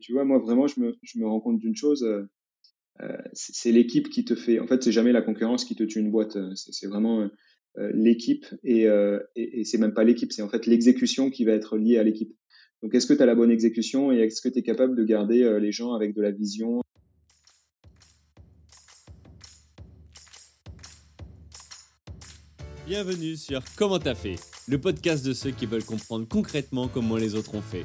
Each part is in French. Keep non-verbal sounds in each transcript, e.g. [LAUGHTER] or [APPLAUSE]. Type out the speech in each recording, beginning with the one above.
tu vois, moi, vraiment, je me, rends compte d'une chose. c'est l'équipe qui te fait. En fait, c'est jamais la concurrence qui te tue une boîte. C'est vraiment l'équipe et, et, et c'est même pas l'équipe, c'est en fait l'exécution qui va être liée à l'équipe. Donc, est-ce que tu as la bonne exécution et est-ce que tu es capable de garder les gens avec de la vision? Bienvenue sur Comment t'as fait, le podcast de ceux qui veulent comprendre concrètement comment les autres ont fait.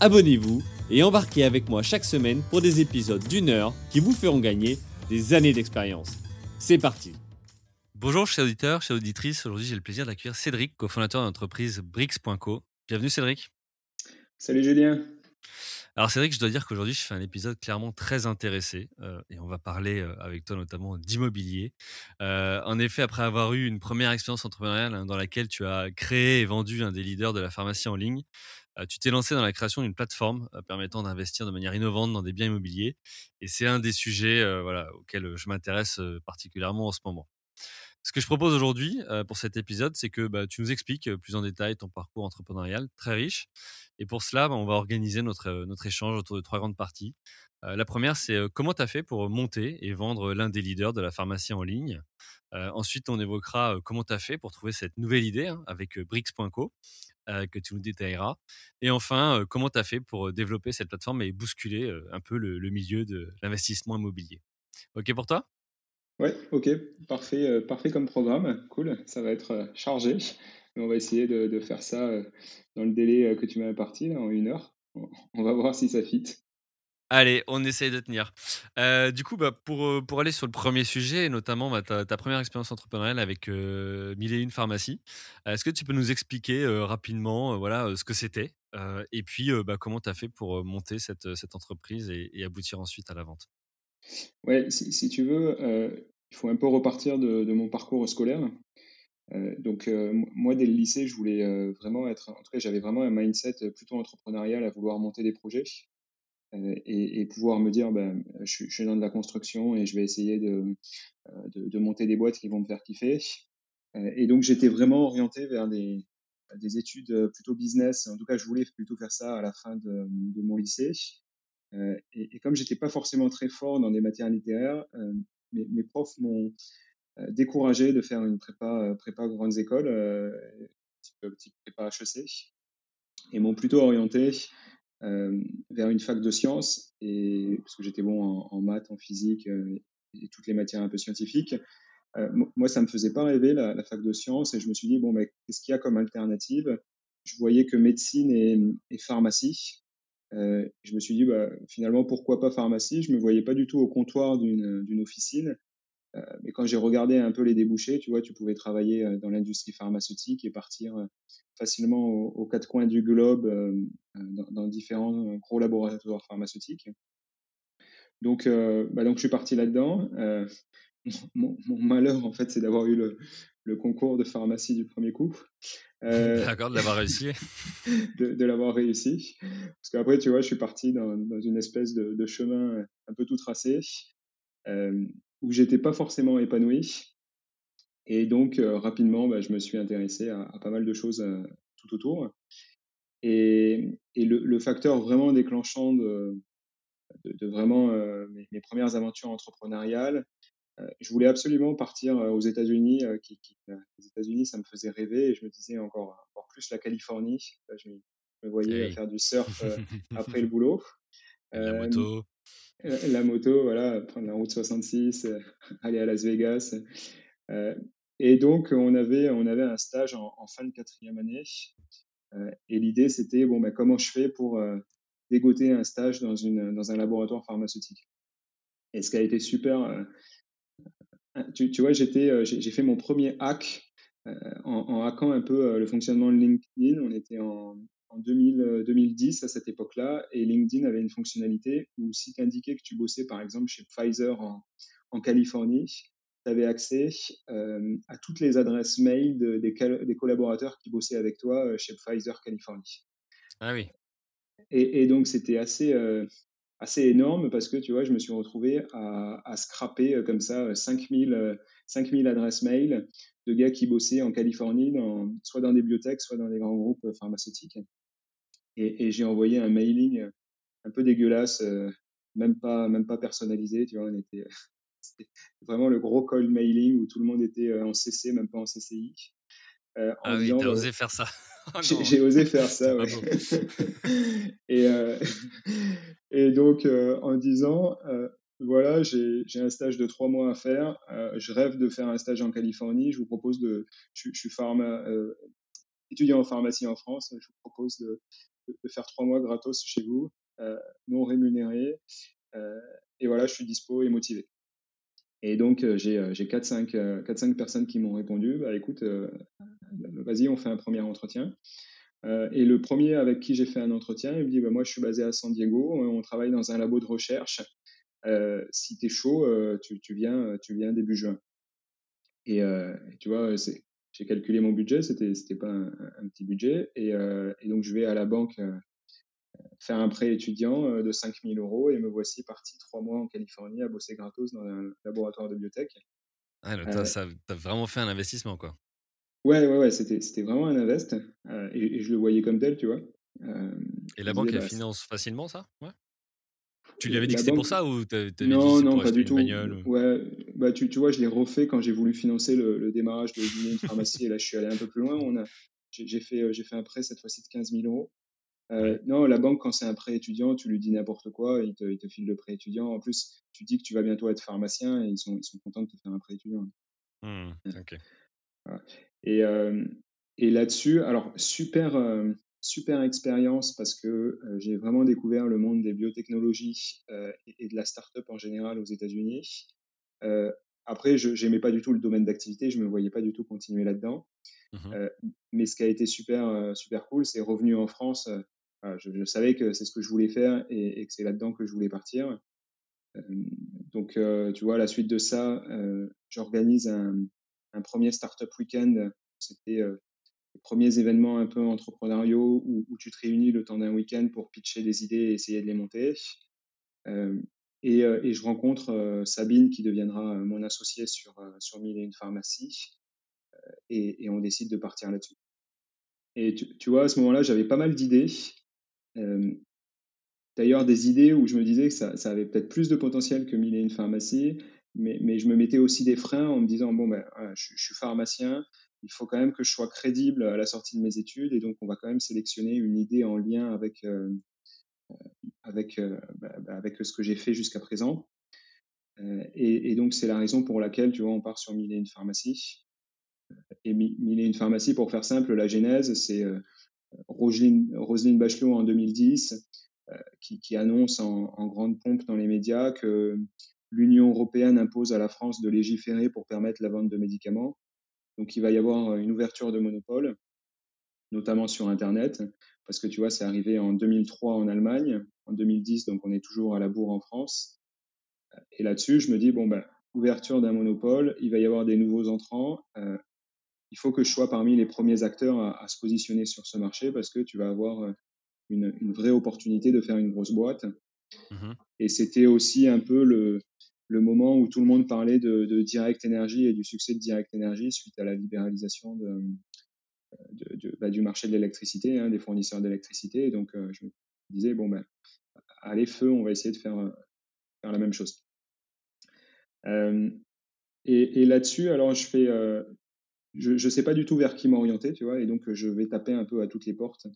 abonnez-vous et embarquez avec moi chaque semaine pour des épisodes d'une heure qui vous feront gagner des années d'expérience. C'est parti Bonjour chers auditeurs, chers auditrices, aujourd'hui j'ai le plaisir d'accueillir Cédric, cofondateur de l'entreprise Brix.co. Bienvenue Cédric. Salut Julien. Alors que je dois dire qu'aujourd'hui je fais un épisode clairement très intéressé euh, et on va parler euh, avec toi notamment d'immobilier. Euh, en effet, après avoir eu une première expérience entrepreneuriale hein, dans laquelle tu as créé et vendu un des leaders de la pharmacie en ligne, tu t'es lancé dans la création d'une plateforme permettant d'investir de manière innovante dans des biens immobiliers et c'est un des sujets voilà, auxquels je m'intéresse particulièrement en ce moment. Ce que je propose aujourd'hui pour cet épisode, c'est que bah, tu nous expliques plus en détail ton parcours entrepreneurial très riche et pour cela, bah, on va organiser notre, euh, échange autour de trois grandes parties. Euh, la première, c'est euh, comment tu as fait pour monter et vendre l'un des leaders de la pharmacie en ligne? ensuite, on évoquera comment tu as fait pour trouver cette nouvelle idée hein, avec Brix.co que tu nous détailleras. Et enfin, comment tu as fait pour développer cette plateforme et bousculer un peu le, milieu de l'investissement immobilier? OK pour toi? Ouais, ok, parfait, parfait comme programme. Cool, ça va être chargé [LAUGHS] on va essayer de, faire ça euh, dans le délai euh, que tu m'as imparti, en une heure. On va voir si ça fit. Allez, on essaye de tenir. Euh, du coup, bah, pour, pour aller sur le premier sujet, notamment bah, ta, première expérience entrepreneuriale avec euh, Mille et une pharmacie, est-ce que tu peux nous expliquer rapidement voilà, ce que c'était et puis bah, comment tu as fait pour monter cette, cette entreprise et, aboutir ensuite à la vente? Ouais, si, tu veux, il faut un peu repartir de, de mon parcours scolaire. Euh, donc euh, moi dès le lycée je voulais euh, vraiment être en tout cas j'avais vraiment un mindset plutôt entrepreneurial à vouloir monter des projets et, pouvoir me dire ben, je, suis dans de la construction et je vais essayer de, de, monter des boîtes qui vont me faire kiffer. Et donc j'étais vraiment orienté vers des, des études plutôt business. En tout cas je voulais plutôt faire ça à la fin de, mon lycée. Et, et, comme j'étais pas forcément très fort dans des matières littéraires mes, profs m'ont euh, découragé de faire une prépa, euh, prépa grandes écoles, euh, type, prépa HEC, et m'ont plutôt orienté vers une fac de sciences, et, parce que j'étais bon en, maths, en physique et toutes les matières un peu scientifiques. moi, ça me faisait pas rêver la, fac de sciences, et je me suis dit bon, mais qu'est-ce qu'il y a comme alternative? Je voyais que médecine et, pharmacie. je me suis dit bah, finalement pourquoi pas pharmacie? Je me voyais pas du tout au comptoir d'une officine. Euh, mais quand j'ai regardé un peu les débouchés, tu vois, tu pouvais travailler euh, dans l'industrie pharmaceutique et partir euh, facilement aux, quatre coins du globe dans, différents gros laboratoires pharmaceutiques. Donc, bah donc je suis parti là-dedans. [LAUGHS] Mon, malheur, en fait, c'est d'avoir eu le, concours de pharmacie du premier coup. D'accord, de l'avoir réussi. [LAUGHS] de, l'avoir réussi. Parce qu'après, tu vois, je suis parti dans, une espèce de, de, chemin un peu tout tracé où j'étais pas forcément épanoui. Et donc, euh, rapidement, bah, je me suis intéressé à, pas mal de choses euh, tout autour. Et, et le, le, facteur vraiment déclenchant de, de, vraiment euh, mes, premières aventures entrepreneuriales, je voulais absolument partir aux États-Unis. Qui, qui, les États-Unis, ça me faisait rêver et je me disais encore, encore plus la Californie. Je me, voyais faire du surf [LAUGHS] après le boulot. La moto. Euh, la moto, voilà, prendre la route 66, euh, [LAUGHS] aller à Las Vegas. Euh, et donc, on avait, on avait un stage en, fin de quatrième année. et l'idée, c'était, bon, ben, comment je fais pour dégoter un stage dans, une, dans un laboratoire pharmaceutique? Et ce qui a été super, tu, tu vois, j'ai fait mon premier hack en, en, hackant un peu le fonctionnement de LinkedIn. On était en, en 2010 à cette époque-là, et LinkedIn avait une fonctionnalité où si tu indiquais que tu bossais par exemple chez Pfizer en, en Californie, tu avais accès à toutes les adresses mail des, des, collaborateurs qui bossaient avec toi chez Pfizer Californie. Ah oui. Et, et donc c'était assez, assez énorme parce que tu vois, je me suis retrouvé à, à scraper comme ça 5000, 5000 adresses mail de gars qui bossaient en Californie, dans, soit dans des bibliothèques, soit dans des grands groupes pharmaceutiques. Et, et j'ai envoyé un mailing un peu dégueulasse, même pas, même pas personnalisé, tu vois, on était, [LAUGHS] c'était vraiment le gros cold mailing où tout le monde était en CC, même pas en CCI. Euh, ah oui, t'as osé faire ça. [LAUGHS] Oh j'ai osé faire [LAUGHS] ça, ouais. et, euh, et donc, euh, en disant, voilà, j'ai un stage de trois mois à faire. je rêve de faire un stage en Californie. Je vous propose de. Je, suis pharma, étudiant en pharmacie en France. Je vous propose de, faire trois mois gratos chez vous, non rémunéré. et voilà, je suis dispo et motivé. Et donc, j'ai 4-5 personnes qui m'ont répondu, bah, écoute, vas-y, on fait un premier entretien. et le premier avec qui j'ai fait un entretien, il me dit, bah, moi, je suis basé à San Diego, on travaille dans un labo de recherche. Si tu es chaud, tu, tu, viens, tu viens début juin. Et, tu vois, j'ai calculé mon budget, c'était c'était pas un, un, petit budget. Et, et, donc, je vais à la banque faire un prêt étudiant euh, de 5000 euros et me voici parti trois mois en Californie à bosser gratos dans un laboratoire de biotech. Ah, euh, tu as, vraiment fait un investissement, quoi. Ouais, ouais, ouais, c'était, c'était vraiment un invest euh, et, je le voyais comme tel, tu vois. et la banque, elle bah, finance facilement ça? Ouais tu lui avais dit que c'était pour ça ou t'avais Non, dit non, pas du tout. Ouais, bah, tu, tu vois, je l'ai refait quand j'ai voulu financer le, démarrage de une pharmacie et là, je suis allé un peu plus loin. On a, j'ai, fait, j'ai fait un prêt cette fois-ci de 15 000 euros euh, non, la banque, quand c'est un prêt étudiant, tu lui dis n'importe quoi, il te, il te file le prêt étudiant. En plus, tu dis que tu vas bientôt être pharmacien et ils sont, ils sont contents de te faire un prêt étudiant. Mmh, et, euh, et là-dessus, alors, super, euh, super expérience parce que j'ai vraiment découvert le monde des biotechnologies et, de la start-up en général aux États-Unis. après, je n'aimais pas du tout le domaine d'activité, je ne me voyais pas du tout continuer là-dedans. Mmh mais ce qui a été super, super cool, c'est revenu en France je, savais que c'est ce que je voulais faire et, que c'est là-dedans que je voulais partir. donc, tu vois, à la suite de ça, j'organise un, un, premier Startup Weekend. C'était premiers événements un peu entrepreneuriaux où, tu te réunis le temps d'un week-end pour pitcher des idées et essayer de les monter. Et, et, je rencontre Sabine qui deviendra mon associée sur, sur Mille et une pharmacie. Et, on décide de partir là-dessus. Et tu, tu, vois, à ce moment-là, j'avais pas mal d'idées. D'ailleurs, des idées où je me disais que ça, ça avait peut-être plus de potentiel que mille et une pharmacie, mais, je me mettais aussi des freins en me disant bon, ben, je, suis pharmacien, il faut quand même que je sois crédible à la sortie de mes études, et donc on va quand même sélectionner une idée en lien avec, euh, avec, euh, bah, bah, avec ce que j'ai fait jusqu'à présent. Euh, et, donc, c'est la raison pour laquelle, tu vois, on part sur mille et une pharmacie. Et mille et une pharmacie, pour faire simple, la genèse, c'est Roselyne, Bachelot en 2010, euh, qui, annonce en, grande pompe dans les médias que l'Union européenne impose à la France de légiférer pour permettre la vente de médicaments. Donc il va y avoir une ouverture de monopole, notamment sur Internet, parce que tu vois, c'est arrivé en 2003 en Allemagne, en 2010, donc on est toujours à la bourre en France. Et là-dessus, je me dis, bon, ben, ouverture d'un monopole, il va y avoir des nouveaux entrants. Euh, il faut que je sois parmi les premiers acteurs à, se positionner sur ce marché parce que tu vas avoir euh, une, vraie opportunité de faire une grosse boîte. Mmh et c'était aussi un peu le, le, moment où tout le monde parlait de, Direct Energy et du succès de Direct Energy suite à la libéralisation bah, du marché de l'électricité, hein, des fournisseurs d'électricité. Donc, euh, je me disais, bon, ben, allez, feu, on va essayer de faire, euh, la même chose. et, et là-dessus, alors, je fais, je ne sais pas du tout vers qui m'orienter, tu vois, et donc je vais taper un peu à toutes les portes.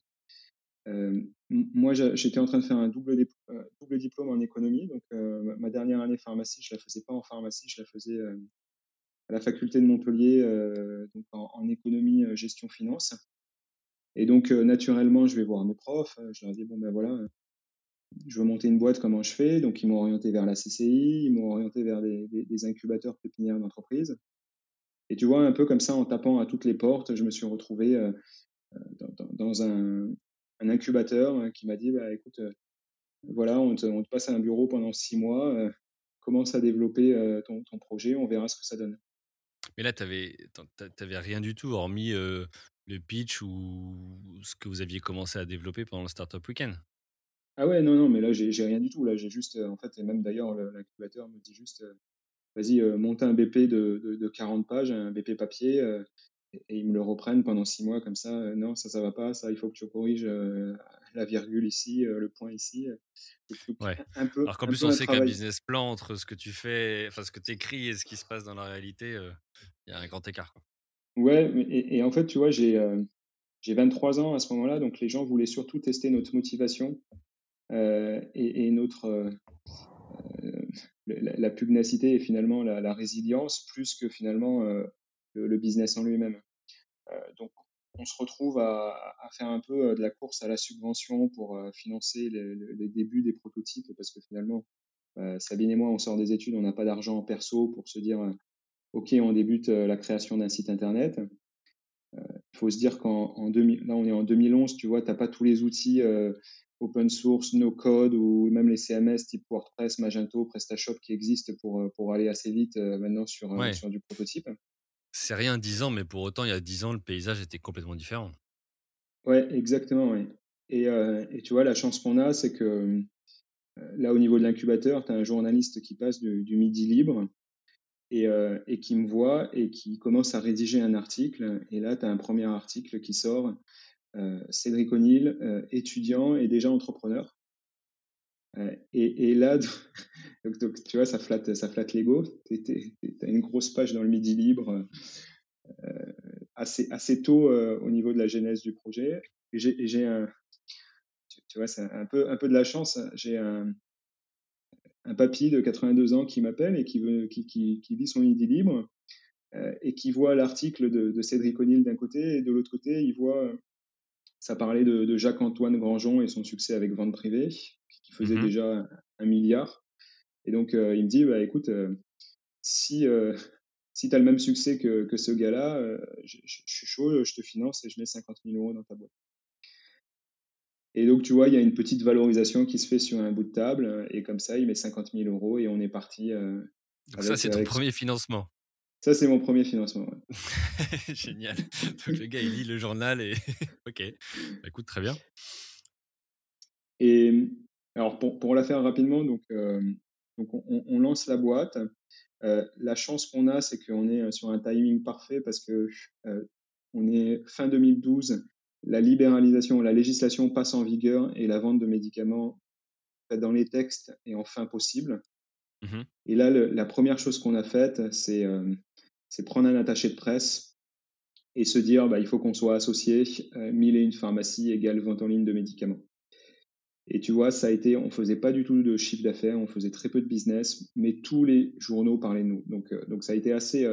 Euh, moi, j'étais en train de faire un double, euh, double diplôme en économie, donc euh, ma dernière année pharmacie, je la faisais pas en pharmacie, je la faisais à la faculté de Montpellier, donc en, économie, gestion, finance. Et donc, naturellement, je vais voir mes profs, je leur dis, bon ben voilà, je veux monter une boîte, comment je fais? Donc, ils m'ont orienté vers la CCI, ils m'ont orienté vers des, incubateurs pépinières d'entreprise. Et tu vois, un peu comme ça, en tapant à toutes les portes, je me suis retrouvé euh, euh, dans, un, incubateur qui m'a dit bah, écoute, voilà, on te, on te, passe à un bureau pendant six mois, commence à développer ton, ton, projet, on verra ce que ça donne. Mais là, tu n'avais rien du tout, hormis le pitch ou ce que vous aviez commencé à développer pendant le Startup Weekend Ah ouais, non, non, mais là, j'ai rien du tout. Là, j'ai juste, en fait, et même d'ailleurs, l'incubateur me dit juste, vas-y, monte un BP de, de, de, 40 pages, un BP papier, et, ils me le reprennent pendant six mois comme ça. non, ça, ça va pas, ça, il faut que tu corriges la virgule ici, le point ici. Ouais. Un peu, Alors qu'en plus, on sait qu'un business plan entre ce que tu fais, enfin, ce que tu écris et ce qui se passe dans la réalité, il y a un grand écart. Quoi. Ouais, et, en fait, tu vois, j'ai j'ai 23 ans à ce moment-là, donc les gens voulaient surtout tester notre motivation et, notre la, pugnacité et finalement la, résilience plus que finalement le, business en lui-même. donc, on se retrouve à, faire un peu de la course à la subvention pour financer les, débuts des prototypes parce que finalement, Sabine et moi, on sort des études, on n'a pas d'argent en perso pour se dire OK, on débute la création d'un site internet. Il faut se dire qu'en là, on est en 2011, tu vois, tu n'as pas tous les outils open source, no code ou même les CMS type WordPress, Magento, PrestaShop qui existent pour, pour aller assez vite maintenant sur, sur du prototype. C'est rien 10 ans, mais pour autant, il y a 10 ans, le paysage était complètement différent. Ouais, exactement. Et, et, tu vois, la chance qu'on a, c'est que là, au niveau de l'incubateur, tu as un journaliste qui passe du midi libre euh, et, qui me voit et qui commence à rédiger un article. Et là, tu as un premier article qui sort. Euh, Cédric O'Neill, euh, étudiant et déjà entrepreneur. Et, là, [LAUGHS] donc, tu vois, ça flatte, ça flatte l'ego. Tu as une grosse page dans le Midi Libre assez, assez tôt au niveau de la genèse du projet. Et j'ai un, tu vois, c'est un peu, un peu de la chance. J'ai un, un papy de 82 ans qui m'appelle et qui, veut, lit son idée libre euh, et qui voit l'article de, Cédric O'Neill d'un côté et de l'autre côté, il voit, ça parlait de, de Jacques-Antoine Grangeon et son succès avec Vente Privée, qui faisait mmh déjà un, milliard. Et donc, euh, il me dit, bah, écoute, euh, si, [LAUGHS] si tu as le même succès que, que ce gars-là, je, je, suis chaud, je te finance et je mets 50 000 euros dans ta boîte. Et donc, tu vois, il y a une petite valorisation qui se fait sur un bout de table. Et comme ça, il met 50 000 euros et on est parti. Euh, donc, ça, c'est ton premier financement. Ça, c'est mon premier financement. [LAUGHS] Génial. Donc, le gars, il lit le journal et. [LAUGHS] ok. Bah, écoute, très bien. Et alors, pour, pour la faire rapidement, donc, euh, donc on, lance la boîte. Euh, la chance qu'on a, c'est qu'on est sur un timing parfait parce que on est fin 2012 la libéralisation, la législation passe en vigueur et la vente de médicaments dans les textes est enfin possible. Mmh et là, la première chose qu'on a faite, euh, c'est prendre un attaché de presse et se dire bah, il faut qu'on soit associé, euh, mille et une pharmacies égale vente en ligne de médicaments. Et tu vois, ça a été, on faisait pas du tout de chiffre d'affaires, on faisait très peu de business, mais tous les journaux parlaient de nous. Donc, euh, donc ça a été assez,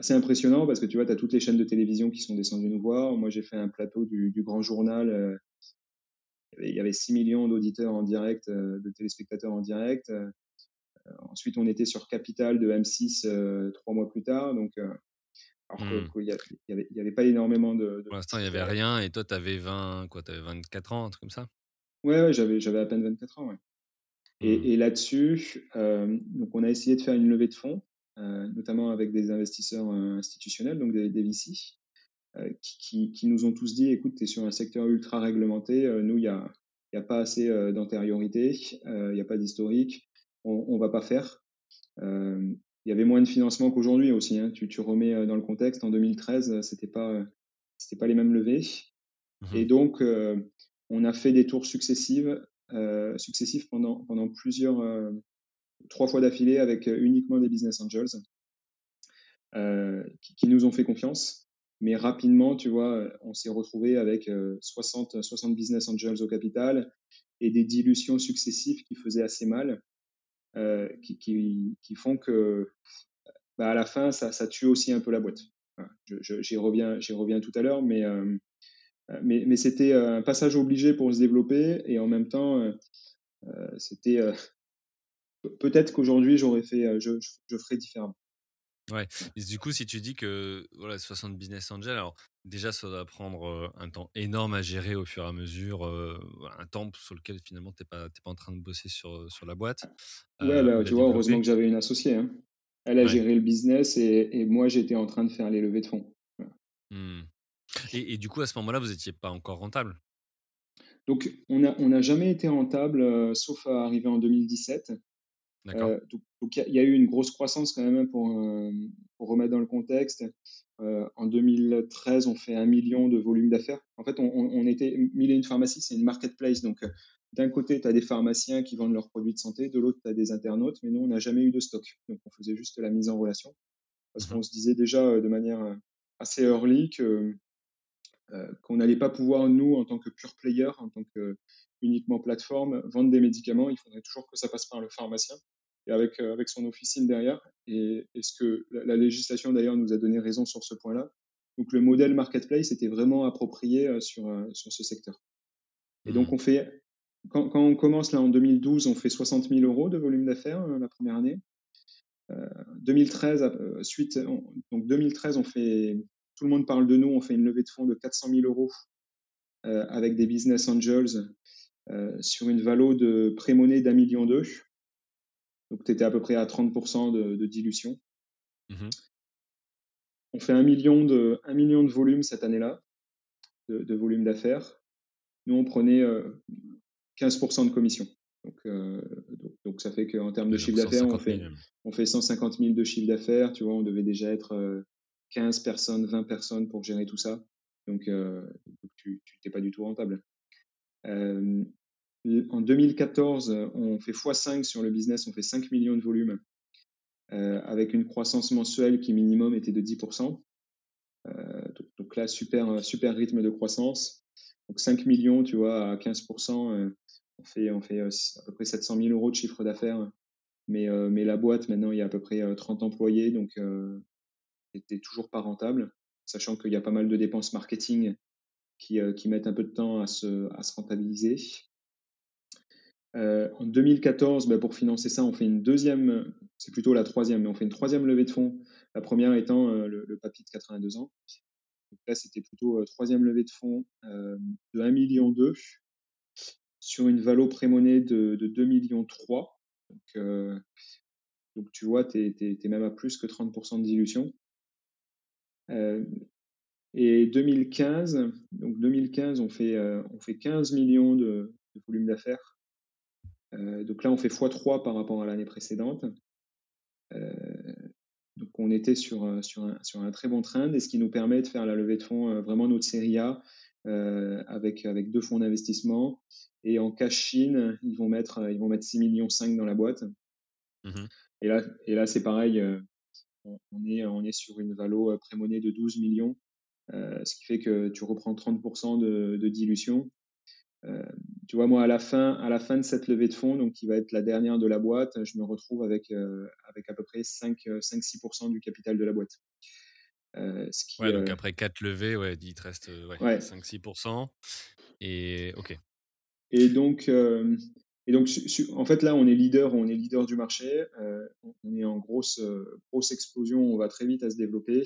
assez impressionnant parce que tu vois, tu as toutes les chaînes de télévision qui sont descendues nous voir. Moi, j'ai fait un plateau du, Grand Journal. Euh, il y avait 6 millions d'auditeurs en direct, euh, de téléspectateurs en direct. Euh, ensuite, on était sur Capital de M6 trois mois plus tard. Donc, alors qu'il n'y avait, avait, pas énormément de. Pour l'instant, il n'y avait rien et toi, tu avais, 20, quoi, avais 24 ans, un truc comme ça? Ouais, ouais j'avais, j'avais à peine 24 ans. Ouais. Et, mmh. et là-dessus, donc on a essayé de faire une levée de fonds. Euh, notamment avec des investisseurs euh, institutionnels, donc des, VC, euh, qui, qui, nous ont tous dit, écoute, tu es sur un secteur ultra réglementé, nous, il n'y a, y a pas assez d'antériorité, il n'y a pas d'historique, on ne va pas faire. Il y avait moins de financement qu'aujourd'hui aussi. Hein. Tu, tu, remets dans le contexte, en 2013, c'était pas, c'était pas les mêmes levées. Mmh Et donc, on a fait des tours successifs, successifs pendant, plusieurs, trois fois d'affilée avec euh, uniquement des business angels euh, qui, nous ont fait confiance. Mais rapidement, tu vois, on s'est retrouvé avec 60, euh, 60 business angels au capital et des dilutions successives qui faisaient assez mal, qui, qui, font que bah, à la fin, ça, ça, tue aussi un peu la boîte. J'y reviens, reviens tout à l'heure, mais, mais, mais c'était un passage obligé pour se développer et en même temps, c'était [LAUGHS] peut-être qu'aujourd'hui, j'aurais fait, euh, je, je, ferais différemment. Ouais. du coup, si tu dis que voilà, 60 business angels, alors déjà, ça doit prendre un temps énorme à gérer au fur et à mesure, un temps sur lequel finalement tu n'es pas, pas en train de bosser sur, sur la boîte. ouais, tu vois, heureusement que j'avais une associée. Hein. Elle a géré le business et, et moi, j'étais en train de faire les levées de fonds. Mmh. Et, et, du coup, à ce moment-là, vous n'étiez pas encore rentable? Donc, on n'a on a jamais été rentable, sauf à arriver en 2017. Euh, donc, il y, a eu une grosse croissance quand même pour, pour remettre dans le contexte. En 2013, on fait un million de volume d'affaires. En fait, on, on, était mille et une pharmacie, c'est une marketplace. Donc, d'un côté, tu as des pharmaciens qui vendent leurs produits de santé, de l'autre, tu as des internautes, mais nous, on n'a jamais eu de stock. Donc, on faisait juste la mise en relation. Parce mmh qu'on se disait déjà de manière assez early que, qu'on n'allait pas pouvoir, nous, en tant que pure player, en tant que uniquement plateforme, vendre des médicaments, il faudrait toujours que ça passe par le pharmacien et avec, euh, avec son officine derrière. Et, ce que la, législation d'ailleurs nous a donné raison sur ce point-là. Donc le modèle marketplace était vraiment approprié euh, sur, euh, sur ce secteur. Et donc mmh. on fait, quand, quand, on commence là en 2012, on fait 60 000 euros de volume d'affaires la première année. 2013, suite, donc 2013, on fait, tout le monde parle de nous, on fait une levée de fonds de 400 000 euros avec des business angels sur une valo de pré-monnaie d'un million d'eux. Donc, tu étais à peu près à 30% de, dilution. Mmh on fait un million de, un million de volume cette année-là, de, volume d'affaires. Nous, on prenait 15% de commission. Euh, donc, donc, ça fait qu'en termes de chiffre d'affaires, on fait, on fait 150 000 de chiffre d'affaires. Tu vois, on devait déjà être 15 euh, personnes, 20 personnes pour gérer tout ça. Donc, euh, tu n'étais pas du tout rentable. En 2014, on fait x5 sur le business, on fait 5 millions de volume, euh, avec une croissance mensuelle qui minimum était de 10%. Euh, donc, là, super, super rythme de croissance. Donc 5 millions, tu vois, à 15%, euh, on fait, on fait à peu près 700 000 euros de chiffre d'affaires. Mais, mais la boîte, maintenant, il y a à peu près 30 employés, donc n'était toujours pas rentable, sachant qu'il y a pas mal de dépenses marketing qui, qui mettent un peu de temps à se, à se rentabiliser. Euh, en 2014, bah, pour financer ça, on fait une deuxième, c'est plutôt la troisième, mais on fait une troisième levée de fonds. La première étant euh, le, papy de 82 ans. Donc là, c'était plutôt euh, troisième levée de fonds de 1 million sur une valo prémonée de, de 2 millions 3. Donc, donc tu vois, tu es, même à plus que 30% de dilution. Et 2015, donc 2015, on fait, on fait 15 millions de, de volume d'affaires euh, donc là, on fait x3 par rapport à l'année précédente. Euh, donc on était sur, euh, sur, un, sur un très bon trend et ce qui nous permet de faire la levée de fonds, vraiment notre série A, avec, avec deux fonds d'investissement. Et en cash Chine, ils vont mettre, ils vont mettre 6 millions 5 dans la boîte. Mmh et là, et là c'est pareil, on, est, on est sur une valo prémonée de 12 millions, ce qui fait que tu reprends 30% de, de dilution. Euh, tu vois, moi, à la, fin, à la fin de cette levée de fonds, donc qui va être la dernière de la boîte, je me retrouve avec, euh, avec à peu près 5-6% euh, du capital de la boîte. ce qui, ouais, donc après 4 levées, ouais, il te reste ouais, 5-6%. Et OK. Et donc, et donc, en fait, là, on est leader, on est leader du marché. on est en grosse, grosse explosion. On va très vite à se développer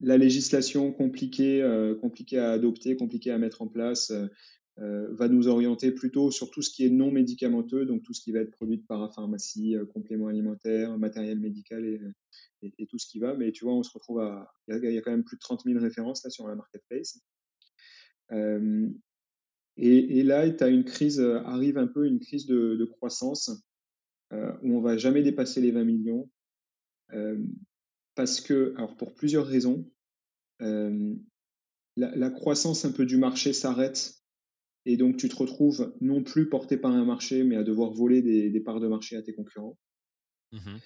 la législation compliquée, euh, compliquée à adopter, compliquée à mettre en place, euh, euh, va nous orienter plutôt sur tout ce qui est non médicamenteux, donc tout ce qui va être produit de parapharmacie, compléments alimentaires, matériel médical et, tout ce qui va. Mais tu vois, on se retrouve à. Il y, a quand même plus de 30 000 références là sur la marketplace. Et, là, tu as une crise, arrive un peu une crise de, croissance où on va jamais dépasser les 20 millions parce que, alors pour plusieurs raisons, euh, la, croissance un peu du marché s'arrête et donc tu te retrouves non plus porté par un marché, mais à devoir voler des, parts de marché à tes concurrents. Mmh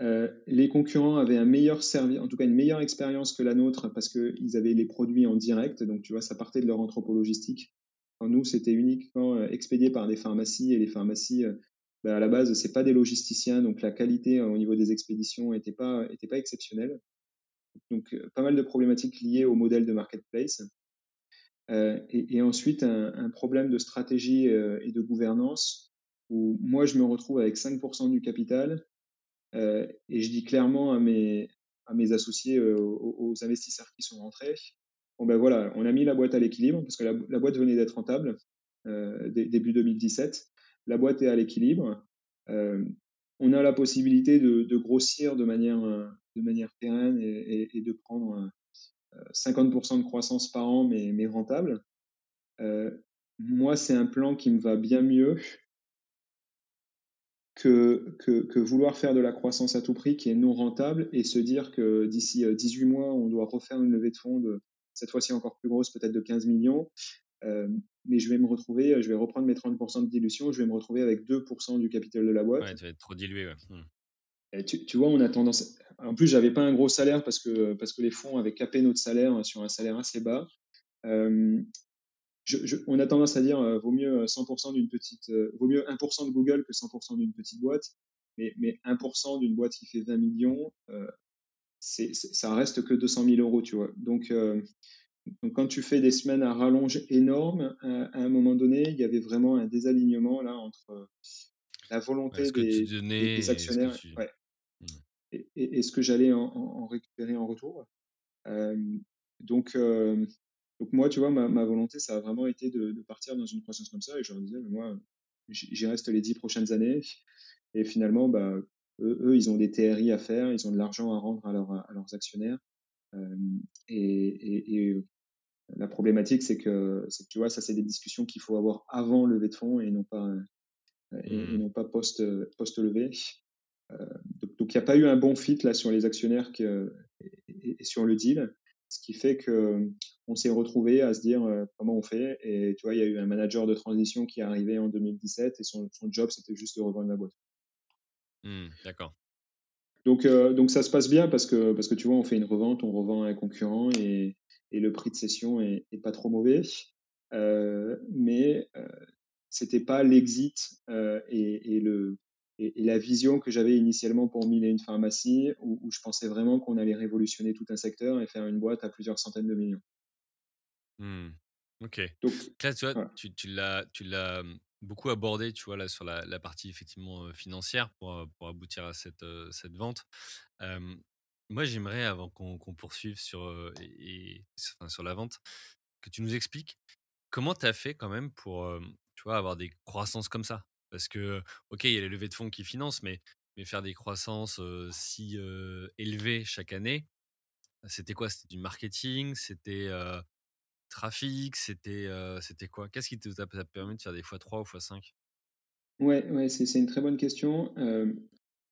euh, les concurrents avaient un meilleur service, en tout cas une meilleure expérience que la nôtre parce qu'ils avaient les produits en direct, donc tu vois, ça partait de leur entrepôt logistique. Nous, c'était uniquement euh, expédié par des pharmacies et les pharmacies, bah, à la base, c'est pas des logisticiens, donc la qualité au niveau des expéditions n'était pas, était pas exceptionnelle. Donc, euh, pas mal de problématiques liées au modèle de marketplace. Euh, et, ensuite, un, problème de stratégie euh, et de gouvernance où moi, je me retrouve avec 5% du capital et je dis clairement à mes, à mes associés, aux, investisseurs qui sont rentrés. Ben voilà, on a mis la boîte à l'équilibre parce que la, boîte venait d'être rentable début 2017. La boîte est à l'équilibre. on a la possibilité de, grossir de manière, de manière pérenne et, de prendre 50% de croissance par an, mais, rentable. moi, c'est un plan qui me va bien mieux que, que, vouloir faire de la croissance à tout prix qui est non rentable et se dire que d'ici 18 euh, mois, on doit refaire une levée de fonds cette fois-ci encore plus grosse, peut-être de 15 millions. Euh, mais je vais me retrouver, je vais reprendre mes 30% de dilution, je vais me retrouver avec 2% du capital de la boîte. Ouais, tu vas être trop dilué. Hmm. tu, tu, vois, on a tendance. En plus, j'avais pas un gros salaire parce que, parce que les fonds avaient capé notre salaire sur un salaire assez bas. Euh, on a tendance à dire euh, vaut mieux 100% euh, d'une petite, euh, vaut mieux 1% de Google que 100% d'une petite boîte, mais, mais 1% d'une boîte qui fait 20 millions, c'est, ça reste que 200 000 euros, tu vois. Donc, donc, quand tu fais des semaines à rallonge énorme, à, un moment donné, il y avait vraiment un désalignement là entre la volonté des, actionnaires mmh. et, ce que j'allais en, récupérer en retour. donc, donc moi, tu vois, ma, volonté, ça a vraiment été de, partir dans une croissance comme ça. Et je leur disais, mais moi, j'y reste les dix prochaines années. Et finalement, bah, eux, ils ont des TRI à faire, ils ont de l'argent à rendre à, leurs actionnaires. Euh, et, euh, la problématique, c'est que, que, tu vois, ça, c'est des discussions qu'il faut avoir avant levée de fonds et non pas, et, mmh. non pas post, post-levée. Euh, donc, il n'y a pas eu un bon fit là sur les actionnaires que, et, sur le deal ce qui fait que on s'est retrouvé à se dire euh, comment on fait? Et tu vois, il y a eu un manager de transition qui est arrivé en 2017 et son, job, c'était juste de revendre la boîte. Mmh, d'accord. Donc, euh, donc ça se passe bien parce que, parce que tu vois, on fait une revente, on revend à un concurrent et, et le prix de cession est, est pas trop mauvais. Euh, mais c'était pas l'exit et, et, le, et, la vision que j'avais initialement pour Mille et une pharmacie, où, je pensais vraiment qu'on allait révolutionner tout un secteur et faire une boîte à plusieurs centaines de millions. Mmh. Ok. Donc, là, tu vois, tu, tu l'as mmh, beaucoup abordé, tu vois, là, sur la, partie effectivement financière pour, pour aboutir à cette, cette vente. moi, j'aimerais, avant qu'on poursuive sur, et, sur la vente, que tu nous expliques comment tu as fait quand même pour tu vois, avoir des croissances comme ça? Parce que, ok, il y a les levées de fonds qui financent, mais, mais faire des croissances si élevées chaque année, c'était quoi? C'était du marketing? C'était trafic C'était c'était quoi? Qu'est-ce qui t'a permis de faire des fois 3 ou fois 5 Ouais, ouais c'est une très bonne question.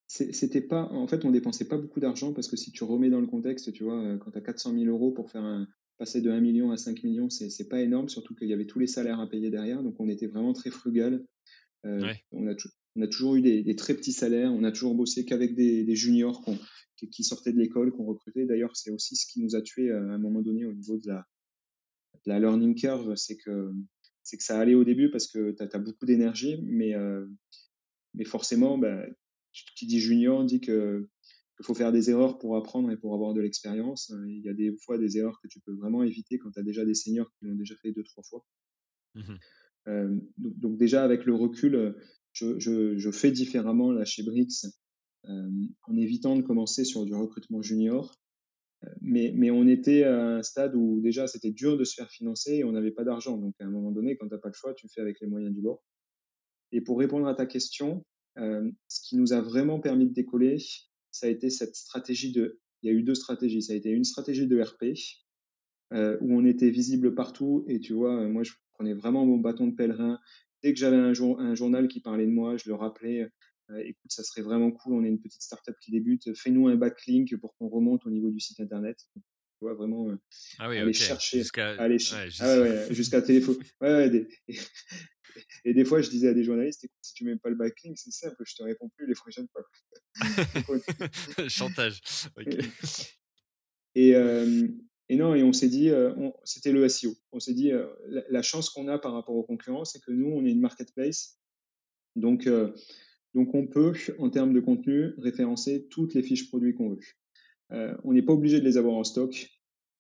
c'était pas, en fait, on dépensait pas beaucoup d'argent parce que si tu remets dans le contexte, tu vois, quand tu as 400 000 euros pour faire un, passer de 1 million à 5 millions, c'est pas énorme, surtout qu'il y avait tous les salaires à payer derrière. Donc, on était vraiment très frugal. Euh, on, a on, a toujours eu des, très petits salaires, on a toujours bossé qu'avec des, juniors qui, sortaient de l'école, qu'on recrutait. D'ailleurs, c'est aussi ce qui nous a tués à un moment donné au niveau de la, la learning curve, c'est que, c'est que ça allait au début parce que tu as, beaucoup d'énergie, mais, euh, mais forcément, bah, qui dit junior dit que qu'il faut faire des erreurs pour apprendre et pour avoir de l'expérience. Il y a des fois des erreurs que tu peux vraiment éviter quand tu as déjà des seniors qui l'ont déjà fait deux, trois fois. Mmh euh, donc, déjà avec le recul, je, fais différemment là chez Brix euh, en évitant de commencer sur du recrutement junior. Mais, on était à un stade où déjà c'était dur de se faire financer et on n'avait pas d'argent. Donc à un moment donné, quand tu n'as pas le choix, tu fais avec les moyens du bord. Et pour répondre à ta question, ce qui nous a vraiment permis de décoller, ça a été cette stratégie de. Il y a eu deux stratégies. Ça a été une stratégie de RP où on était visible partout. Et tu vois, moi je prenais vraiment mon bâton de pèlerin. Dès que j'avais un, journal qui parlait de moi, je le rappelais. Euh, écoute, ça serait vraiment cool. On est une petite startup qui débute. Fais-nous un backlink pour qu'on remonte au niveau du site internet. Tu vois vraiment euh, ah aller chercher, jusqu'à aller ah jusqu'à téléphone. [LAUGHS] et, des fois, je disais à des journalistes, écoute, si tu mets pas le backlink, c'est simple, je te réponds plus les prochaines fois. [LAUGHS] Chantage. Et, euh, et non, et on s'est dit, euh, c'était le SEO. On s'est dit, euh, la, chance qu'on a par rapport aux concurrents, c'est que nous, on est une marketplace. Donc, euh, donc on peut, en termes de contenu, référencer toutes les fiches produits qu'on veut. on n'est pas obligé de les avoir en stock.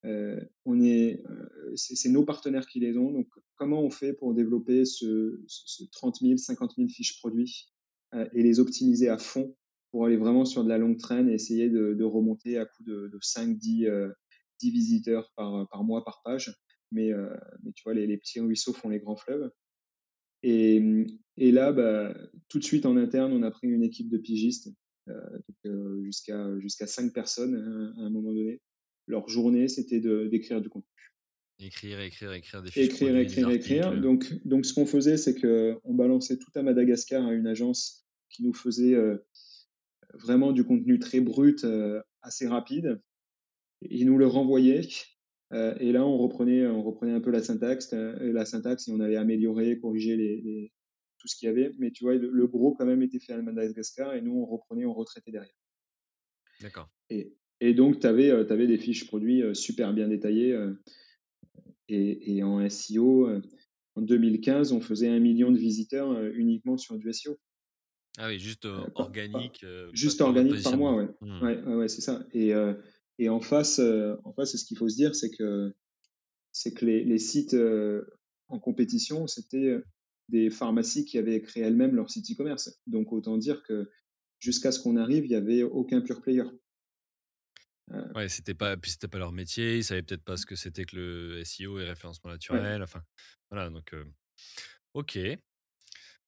on est, c'est nos partenaires qui les ont. Donc, comment on fait pour développer ce, ce 30 000, 50 000 fiches produits et les optimiser à fond pour aller vraiment sur de la longue traîne et essayer de, remonter à coup de, 5, 10, 10, visiteurs par, mois, par page. Mais, tu vois, les, petits ruisseaux font les grands fleuves. Et, et là, bah, tout de suite en interne, on a pris une équipe de pigistes, jusqu'à jusqu'à 5 personnes à un moment donné. Leur journée, c'était d'écrire du contenu. Écrire, écrire, écrire des fiches. Écrire, écrire, écrire. Donc, donc, ce qu'on faisait, c'est qu'on balançait tout à Madagascar à une agence qui nous faisait euh, vraiment du contenu très brut, euh, assez rapide. Ils nous le renvoyaient. Euh, et là, on reprenait, on reprenait un peu la syntaxe, la syntaxe et on allait améliorer, corriger les, tout ce qu'il y avait. Mais tu vois, le, gros quand même était fait à Madagascar et nous, on reprenait, on retraitait derrière. D'accord. Et, et, donc, tu avais, avais, des fiches produits super bien détaillées. Et, en SEO, euh, en 2015, on faisait un million de visiteurs euh, uniquement sur du SEO. Ah oui, juste euh, organique. juste organique par mois, ouais. Mmh. Ouais, ouais, c'est ça. Et, et en face, en face, ce qu'il faut se dire, c'est que c'est que les, les sites en compétition, c'était des pharmacies qui avaient créé elles-mêmes leur site e-commerce. Donc autant dire que jusqu'à ce qu'on arrive, il n'y avait aucun pure player. Ouais, c'était pas, puis c'était pas leur métier, ils savaient peut-être pas ce que c'était que le SEO et référencement naturel. Enfin, voilà, donc, ok.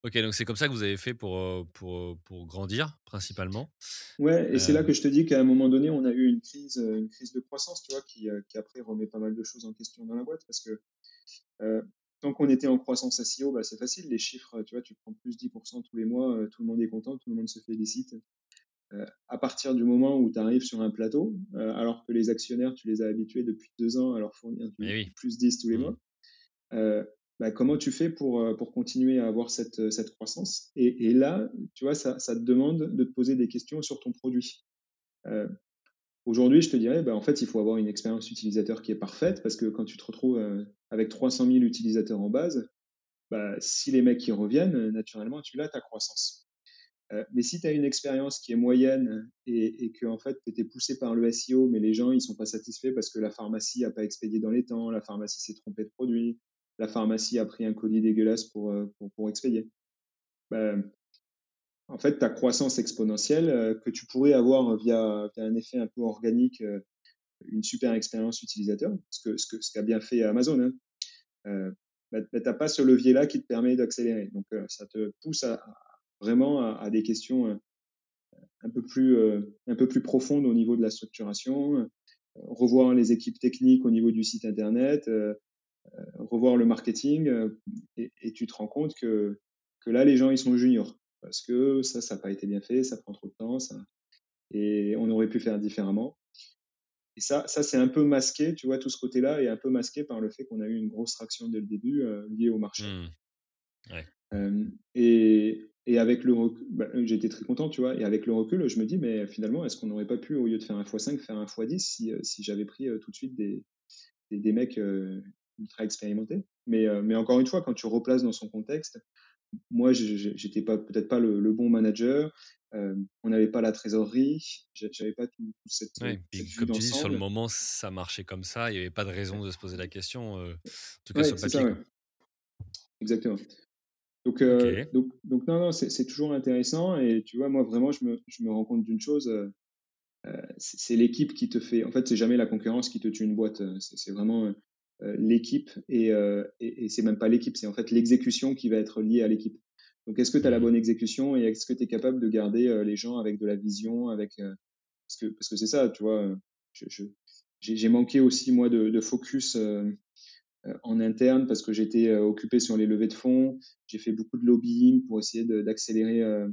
Ok, donc c'est comme ça que vous avez fait pour, pour, pour grandir, principalement. Ouais, et c'est là que je te dis qu'à un moment donné, on a eu une crise, une crise de croissance, tu vois, qui, qui après remet pas mal de choses en question dans la boîte, parce que tant qu'on était en croissance SEO, bah, c'est facile, les chiffres, tu vois, tu prends plus 10% tous les mois, tout le monde est content, tout le monde se félicite. Euh, à partir du moment où tu arrives sur un plateau, alors que les actionnaires, tu les as habitués depuis deux ans à leur fournir du plus 10 tous les mmh. mois, bah, comment tu fais pour, pour continuer à avoir cette, cette croissance? Et, là, tu vois, ça, te demande de te poser des questions sur ton produit. Aujourd'hui, je te dirais, bah, en fait, il faut avoir une expérience utilisateur qui est parfaite parce que quand tu te retrouves avec 300 000 utilisateurs en base, bah, si les mecs y reviennent, naturellement, tu l'as ta croissance. Euh, mais si tu as une expérience qui est moyenne et, que en fait, tu étais poussé par le SEO, mais les gens ils sont pas satisfaits parce que la pharmacie n'a pas expédié dans les temps, la pharmacie s'est trompée de produit, la pharmacie a pris un colis dégueulasse pour, euh, pour, expédier. Ben, en fait, ta croissance exponentielle euh, que tu pourrais avoir via, un effet un peu organique, une super expérience utilisateur, ce qu'a ce que, ce bien fait Amazon, hein, ben, ben, tu n'as pas ce levier-là qui te permet d'accélérer. Donc, ça te pousse vraiment à, des questions euh, un peu plus, euh, un peu plus profondes au niveau de la structuration, euh, revoir les équipes techniques au niveau du site internet, revoir le marketing, et, tu te rends compte que, que là, les gens, ils sont juniors, parce que ça, ça n'a pas été bien fait, ça prend trop de temps, ça, et on aurait pu faire différemment. Et ça, ça c'est un peu masqué, tu vois, tout ce côté-là est un peu masqué par le fait qu'on a eu une grosse traction dès le début liée au marché. Mmh. Ouais. et et avec le recul, bah, j'étais très content, tu vois. Et avec le recul, je me dis, mais finalement, est-ce qu'on n'aurait pas pu, au lieu de faire un x5, faire un x10 si, euh, si j'avais pris euh, tout de suite des, des, mecs euh, ultra expérimentés mais, mais encore une fois, quand tu replaces dans son contexte, moi, j'étais pas peut-être pas le, bon manager. on n'avait pas la trésorerie. J'avais pas tout, cette, ouais, Comme tu dis, sur le moment, ça marchait comme ça. Il n'y avait pas de raison de se poser la question. en tout cas, sur le papier. Exactement. Donc, euh, donc, donc, non, non, c'est toujours intéressant. Et tu vois, moi, vraiment, je me, je me rends compte d'une chose. Euh, euh c'est l'équipe qui te fait. En fait, c'est jamais la concurrence qui te tue une boîte. Euh, c'est vraiment euh, l'équipe. Et, et, et c'est même pas l'équipe, c'est en fait l'exécution qui va être liée à l'équipe. Donc, est-ce que tu as la mmh. bonne exécution et est-ce que tu es capable de garder les gens avec de la vision avec, Parce que c'est parce que ça, tu vois. J'ai manqué aussi, moi, de, de focus euh, en interne parce que j'étais euh, occupé sur les levées de fonds. J'ai fait beaucoup de lobbying pour essayer d'accélérer euh,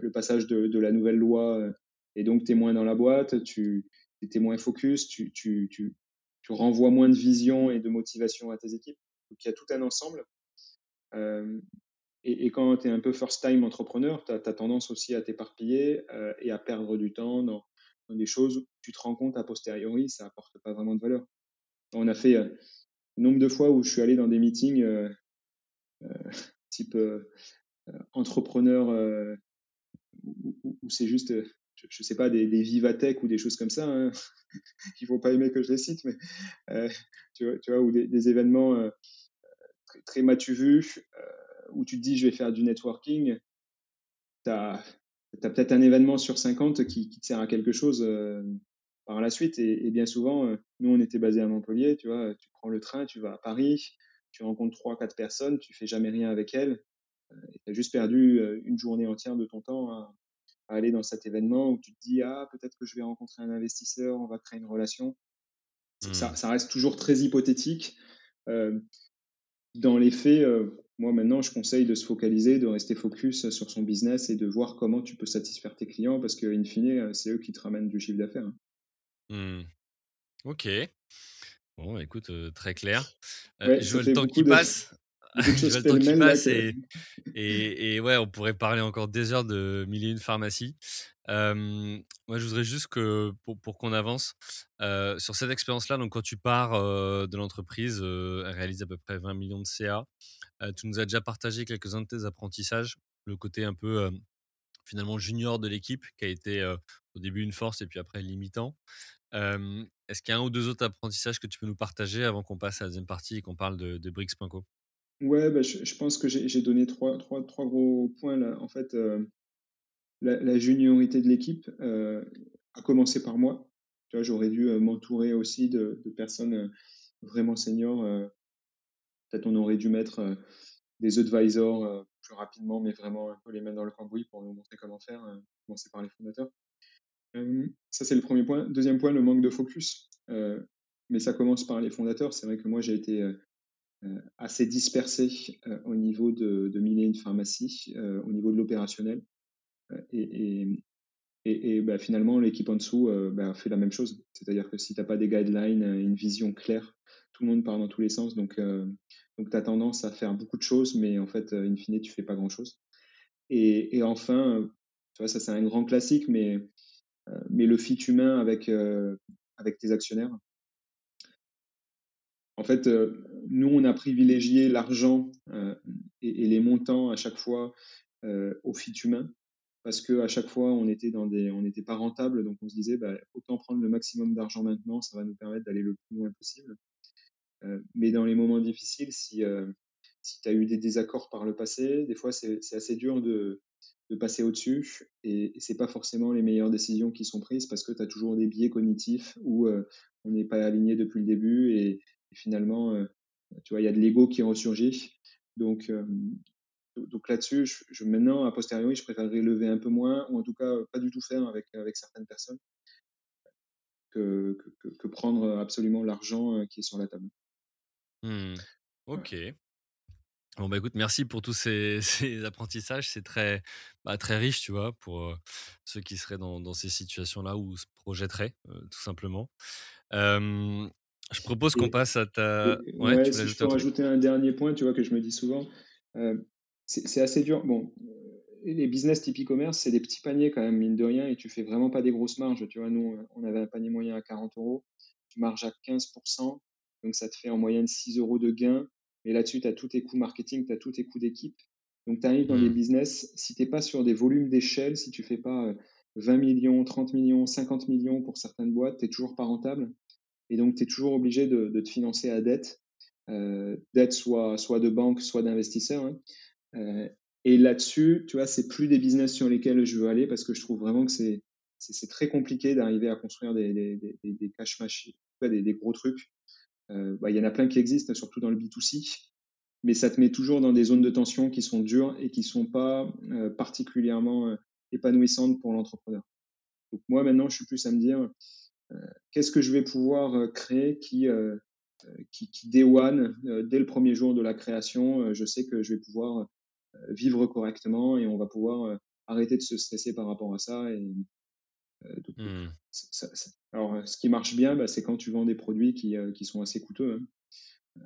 le passage de, de, la nouvelle loi. Et donc, tu es moins dans la boîte, tu es moins focus, tu, tu, tu, tu, renvoies moins de vision et de motivation à tes équipes. Donc, il y a tout un ensemble. Euh, et, quand tu es un peu first-time entrepreneur, tu as, tendance aussi à t'éparpiller euh, et à perdre du temps dans, des choses où tu te rends compte a posteriori, ça apporte pas vraiment de valeur. On a fait, le nombre de fois où je suis allé dans des meetings euh, euh, [LAUGHS] type euh, entrepreneur où, c'est juste, je, ne sais pas, des, des, Vivatech ou des choses comme ça, hein, [LAUGHS] faut pas aimer que je les cite, mais tu, vois, tu, vois, ou des, événements très, très m'as-tu vu, où tu te dis je vais faire du networking, tu as peut-être un événement sur 50 qui, te sert à quelque chose par la suite. Et, bien souvent, nous, on était basé à Montpellier, tu vois, tu prends le train, tu vas à Paris, tu rencontres trois, quatre personnes, tu fais jamais rien avec elles, et tu as juste perdu une journée entière de ton temps aller dans cet événement où tu te dis, ah, peut-être que je vais rencontrer un investisseur, on va créer une relation. Ça, mmh. ça, reste toujours très hypothétique. dans les faits, moi maintenant, je conseille de se focaliser, de rester focus sur son business et de voir comment tu peux satisfaire tes clients parce qu'in fine, c'est eux qui te ramènent du chiffre d'affaires. Hein. Mmh. Ok. Bon, écoute, très clair. je vois le temps qui passe. [LAUGHS] vois le temps qui passe et, et, ouais, on pourrait parler encore des heures de mille et une pharmacies. moi, je voudrais juste que pour, pour qu'on avance sur cette expérience-là. Donc, quand tu pars de l'entreprise, elle réalise à peu près 20 millions de CA. tu nous as déjà partagé quelques-uns de tes apprentissages, le côté un peu finalement junior de l'équipe qui a été au début une force et puis après limitant. Est-ce qu'il y a un ou deux autres apprentissages que tu peux nous partager avant qu'on passe à la deuxième partie et qu'on parle de, de Brix.co Ouais, bah, je, pense que j'ai donné trois, trois, trois, gros points. En fait, la, juniorité de l'équipe a commencé par moi. J'aurais dû m'entourer aussi de, personnes vraiment seniors. Peut-être on aurait dû mettre des advisors plus rapidement, mais vraiment un peu les mains dans le cambouis pour nous montrer comment faire, commencer par les fondateurs. ça, c'est le premier point. Deuxième point, le manque de focus. mais ça commence par les fondateurs. C'est vrai que moi, j'ai été assez dispersé au niveau de, de mille et une pharmacies, au niveau de l'opérationnel. et, et, bah, finalement, l'équipe en dessous bah, fait la même chose. C'est-à-dire que si tu n'as pas des guidelines, une vision claire, tout le monde part dans tous les sens. Donc, donc tu as tendance à faire beaucoup de choses, mais en fait, in fine, tu fais pas grand-chose. Et, et, enfin, tu vois, ça c'est un grand classique, mais, mais le fit humain avec, avec tes actionnaires. En fait, nous, on a privilégié l'argent et, les montants à chaque fois au fit humain parce qu'à chaque fois, on était dans des, on n'était pas rentable, donc on se disait, bah, autant prendre le maximum d'argent maintenant, ça va nous permettre d'aller le plus loin possible. Euh, mais dans les moments difficiles, si, euh, si tu as eu des désaccords par le passé, des fois c'est assez dur de, de passer au-dessus et, et c'est pas forcément les meilleures décisions qui sont prises parce que tu as toujours des biais cognitifs où euh, on n'est pas aligné depuis le début et, finalement, tu vois, il y a de l'ego qui ressurgit. Donc, donc là-dessus, je, maintenant, a posteriori, je préférerais lever un peu moins ou en tout cas pas du tout faire avec, avec certaines personnes que, que, que prendre absolument l'argent qui est sur la table. Mmh. Ok. Bon, bah écoute, merci pour tous [LAUGHS] ces, apprentissages. C'est très, bah, très riche, tu vois, pour ceux qui seraient dans, ces situations-là ou se projetteraient, tout simplement. Je propose qu'on passe à ta. ouais, tu si je peux rajouter un dernier point, tu vois, que je me dis souvent. c'est assez dur. Bon, les business type e-commerce, c'est des petits paniers quand même, mine de rien, et tu fais vraiment pas des grosses marges. Tu vois, nous, on avait un panier moyen à 40 euros, tu marges à 15%. Donc, ça te fait en moyenne 6 euros de gain. Mais là-dessus, tu as tous tes coûts marketing, tu as tous tes coûts d'équipe. Donc, tu arrives dans des mmh. business, si tu n'es pas sur des volumes d'échelle, si tu fais pas 20 euh, millions, 30 millions, 50 millions pour certaines boîtes, tu n'es toujours pas rentable. Et donc, tu es toujours obligé de, te financer à dette. Euh, dette soit, soit de banque, soit d'investisseurs. Hein. Euh, et là-dessus, tu vois, c'est plus des business sur lesquels je veux aller parce que je trouve vraiment que c'est, c'est, très compliqué d'arriver à construire des, des, cash machines, des, gros trucs. Euh, bah, il y en a plein qui existent, surtout dans le B2C, mais ça te met toujours dans des zones de tension qui sont dures et qui sont pas particulièrement épanouissantes pour l'entrepreneur. Donc moi maintenant, je suis plus à me dire qu'est-ce que je vais pouvoir créer qui qui, qui day one, dès le premier jour de la création, je sais que je vais pouvoir vivre correctement et on va pouvoir arrêter de se stresser par rapport à ça et, euh, mmh. alors, ce qui marche bien, bah, c'est quand tu vends des produits qui, euh, qui sont assez coûteux. Hein.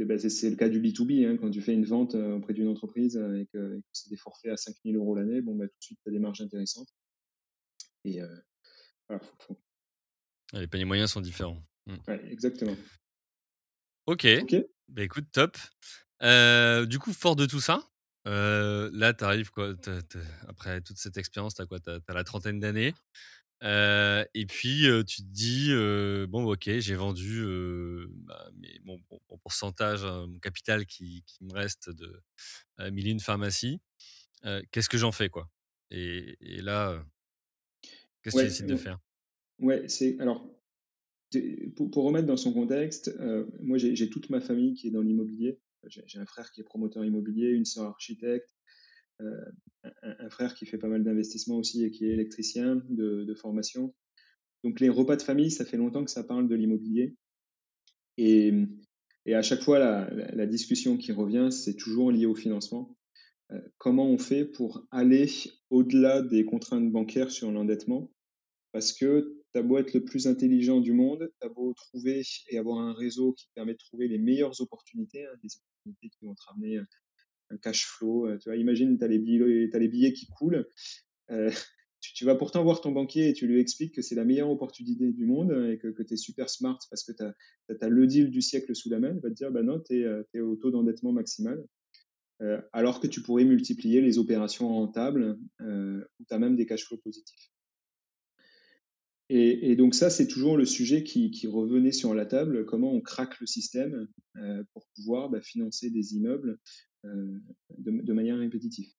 Euh, bah, c'est le cas du B2B. Hein. Quand tu fais une vente auprès d'une entreprise et que, c'est des forfaits à 5000 euros l'année, bon, bah, tout de suite, tu as des marges intéressantes. Et voilà, Les paniers moyens sont différents. Mmh. exactement. Ok. Bah, écoute, top. du coup, fort de tout ça, là, tu arrives, quoi, après toute cette expérience, tu as la trentaine d'années. et puis, tu te dis, bon, ok, j'ai vendu bah, mon, pourcentage, hein, mon capital qui, me reste de euh, Pharmacie. Qu'est-ce que j'en fais, quoi? Et, là, qu'est-ce que tu Ouais, décides de faire? Ouais, c'est alors pour, pour, remettre dans son contexte, moi j'ai toute ma famille qui est dans l'immobilier. J'ai un frère qui est promoteur immobilier, une sœur architecte, un, frère qui fait pas mal d'investissements aussi et qui est électricien de, formation. Donc les repas de famille, ça fait longtemps que ça parle de l'immobilier. Et, et, à chaque fois, la, la, discussion qui revient, c'est toujours lié au financement. Euh, comment on fait pour aller au-delà des contraintes bancaires sur l'endettement? Parce que tu as beau être le plus intelligent du monde, tu as beau trouver et avoir un réseau qui permet de trouver les meilleures opportunités, hein, des opportunités qui vont te ramener un cash flow. Euh, tu vois, imagine, tu as, as, les billets qui coulent. Euh, [LAUGHS] tu, vas pourtant voir ton banquier et tu lui expliques que c'est la meilleure opportunité du monde et que, tu es super smart parce que tu as, le deal du siècle sous la main. Il va te dire, bah non, tu es, es, au taux d'endettement maximal. Euh, alors que tu pourrais multiplier les opérations rentables euh, où tu as même des cash flows positifs. Et, donc ça, c'est toujours le sujet qui, revenait sur la table, comment on craque le système euh, pour pouvoir bah, financer des immeubles de, manière répétitive.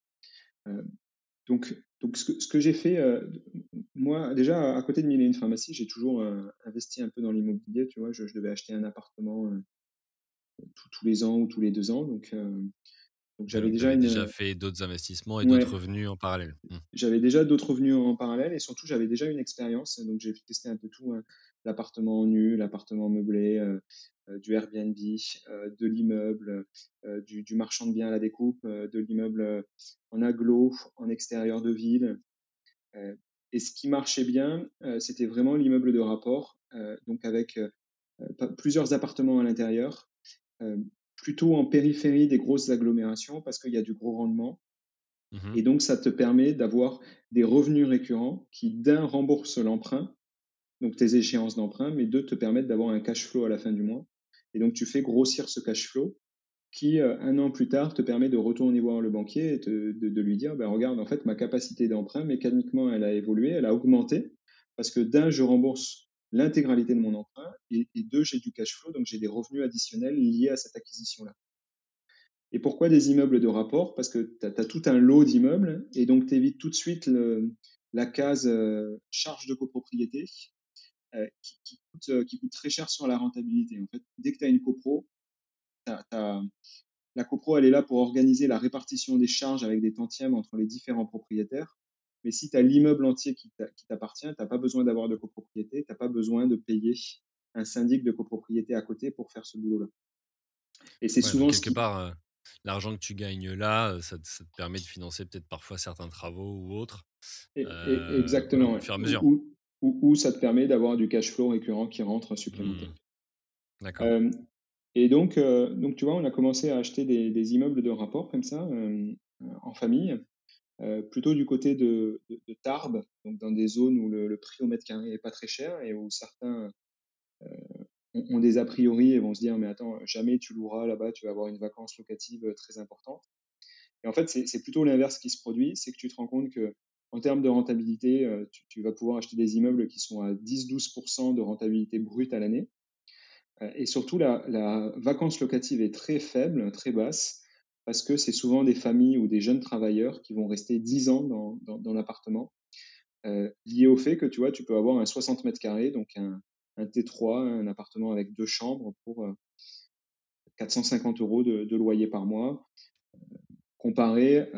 donc, donc ce que, j'ai fait, moi, déjà, à côté de Mille et pharmacie, j'ai toujours investi un peu dans l'immobilier. Tu vois, je, devais acheter un appartement tous les ans ou tous les deux ans. Donc, j'avais déjà, déjà fait d'autres investissements et d'autres revenus en parallèle? Mmh. J'avais déjà d'autres revenus en parallèle et surtout j'avais déjà une expérience. Donc j'ai testé un peu tout hein. l'appartement nu, l'appartement meublé, euh, euh, du Airbnb, euh, de l'immeuble, du, du, marchand de biens à la découpe, de l'immeuble en aglo, en extérieur de ville. et ce qui marchait bien, c'était vraiment l'immeuble de rapport, donc avec plusieurs appartements à l'intérieur plutôt en périphérie des grosses agglomérations parce qu'il y a du gros rendement. Mmh Et donc, ça te permet d'avoir des revenus récurrents qui, d'un, remboursent l'emprunt, donc tes échéances d'emprunt, mais deux, te permettent d'avoir un cash flow à la fin du mois. Et donc, tu fais grossir ce cash flow qui, euh, un an plus tard, te permet de retourner voir le banquier et de, de, lui dire, ben, regarde, en fait, ma capacité d'emprunt, mécaniquement, elle a évolué, elle a augmenté, parce que d'un, je rembourse l'intégralité de mon emprunt et, deux, j'ai du cash flow, donc j'ai des revenus additionnels liés à cette acquisition-là. Et pourquoi des immeubles de rapport? Parce que tu as, tout un lot d'immeubles et donc tu évites tout de suite la case euh, charge de copropriété euh, qui, coûte, euh, qui, coûte, très cher sur la rentabilité. En fait, dès que tu as une copro, la copro, elle est là pour organiser la répartition des charges avec des tantièmes entre les différents propriétaires. Mais si tu as l'immeuble entier qui t'appartient, tu n'as pas besoin d'avoir de copropriété, tu n'as pas besoin de payer un syndic de copropriété à côté pour faire ce boulot-là. Et c'est souvent. Quelque part, euh, l'argent que tu gagnes là, euh, ça, te permet de financer peut-être parfois certains travaux ou autres. Euh, exactement. Au fur et à mesure. Ou, ça te permet d'avoir du cash flow récurrent qui rentre supplémentaire. Mmh. D'accord. et donc, donc, tu vois, on a commencé à acheter des, des immeubles de rapport comme ça, en famille. Euh, plutôt du côté de, Tarbes, donc dans des zones où le, prix au mètre carré n'est pas très cher et où certains euh, ont, des a priori et vont se dire mais attends, jamais tu loueras là-bas, tu vas avoir une vacance locative euh, très importante. Et en fait, c'est plutôt l'inverse qui se produit, c'est que tu te rends compte que en termes de rentabilité, tu, vas pouvoir acheter des immeubles qui sont à 10-12% de rentabilité brute à l'année. Et surtout, la, la, vacance locative est très faible, très basse parce que c'est souvent des familles ou des jeunes travailleurs qui vont rester 10 ans dans, dans, l'appartement, euh, lié au fait que tu vois, tu peux avoir un 60 mètres carrés, donc un, un T3, un appartement avec deux chambres pour 450 euh, euros de, loyer par mois, euh, comparé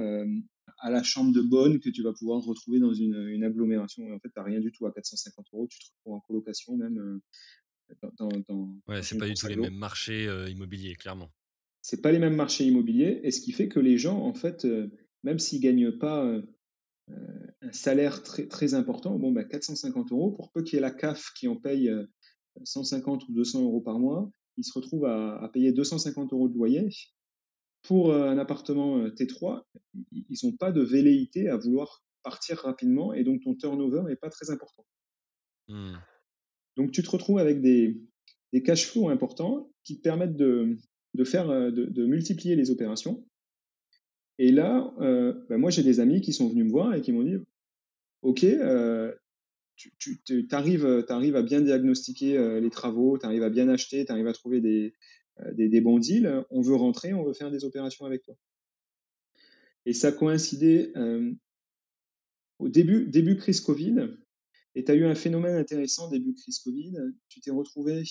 à la chambre de bonne que tu vas pouvoir retrouver dans une, une agglomération. en fait, tu n'as rien du tout à 450 euros, tu te retrouves en colocation même. dans, dans, ouais, c'est pas du tout les mêmes marchés immobiliers, clairement c'est pas les mêmes marchés immobiliers, et ce qui fait que les gens, en fait, euh, même s'ils gagnent pas euh, un salaire très, très important, bon, bah, 450 euros, pour peu qu'il y ait la CAF qui en paye 150 euh, ou 200 euros par mois, ils se retrouvent à, payer 250 euros de loyer. Pour un appartement T3, ils n'ont pas de velléité à vouloir partir rapidement, et donc ton turnover n'est pas très important. Mmh. Donc tu te retrouves avec des, des cash flows importants qui te permettent de, de faire, euh, de, multiplier les opérations. Et là, euh, ben moi, j'ai des amis qui sont venus me voir et qui m'ont dit, OK, euh, tu, arrives, arrives, à bien diagnostiquer les travaux, tu arrives à bien acheter, tu arrives à trouver des, des, bons deals, on veut rentrer, on veut faire des opérations avec toi. Et ça coïncidait au début, début crise Covid, et tu as eu un phénomène intéressant début crise Covid. Tu t'es retrouvé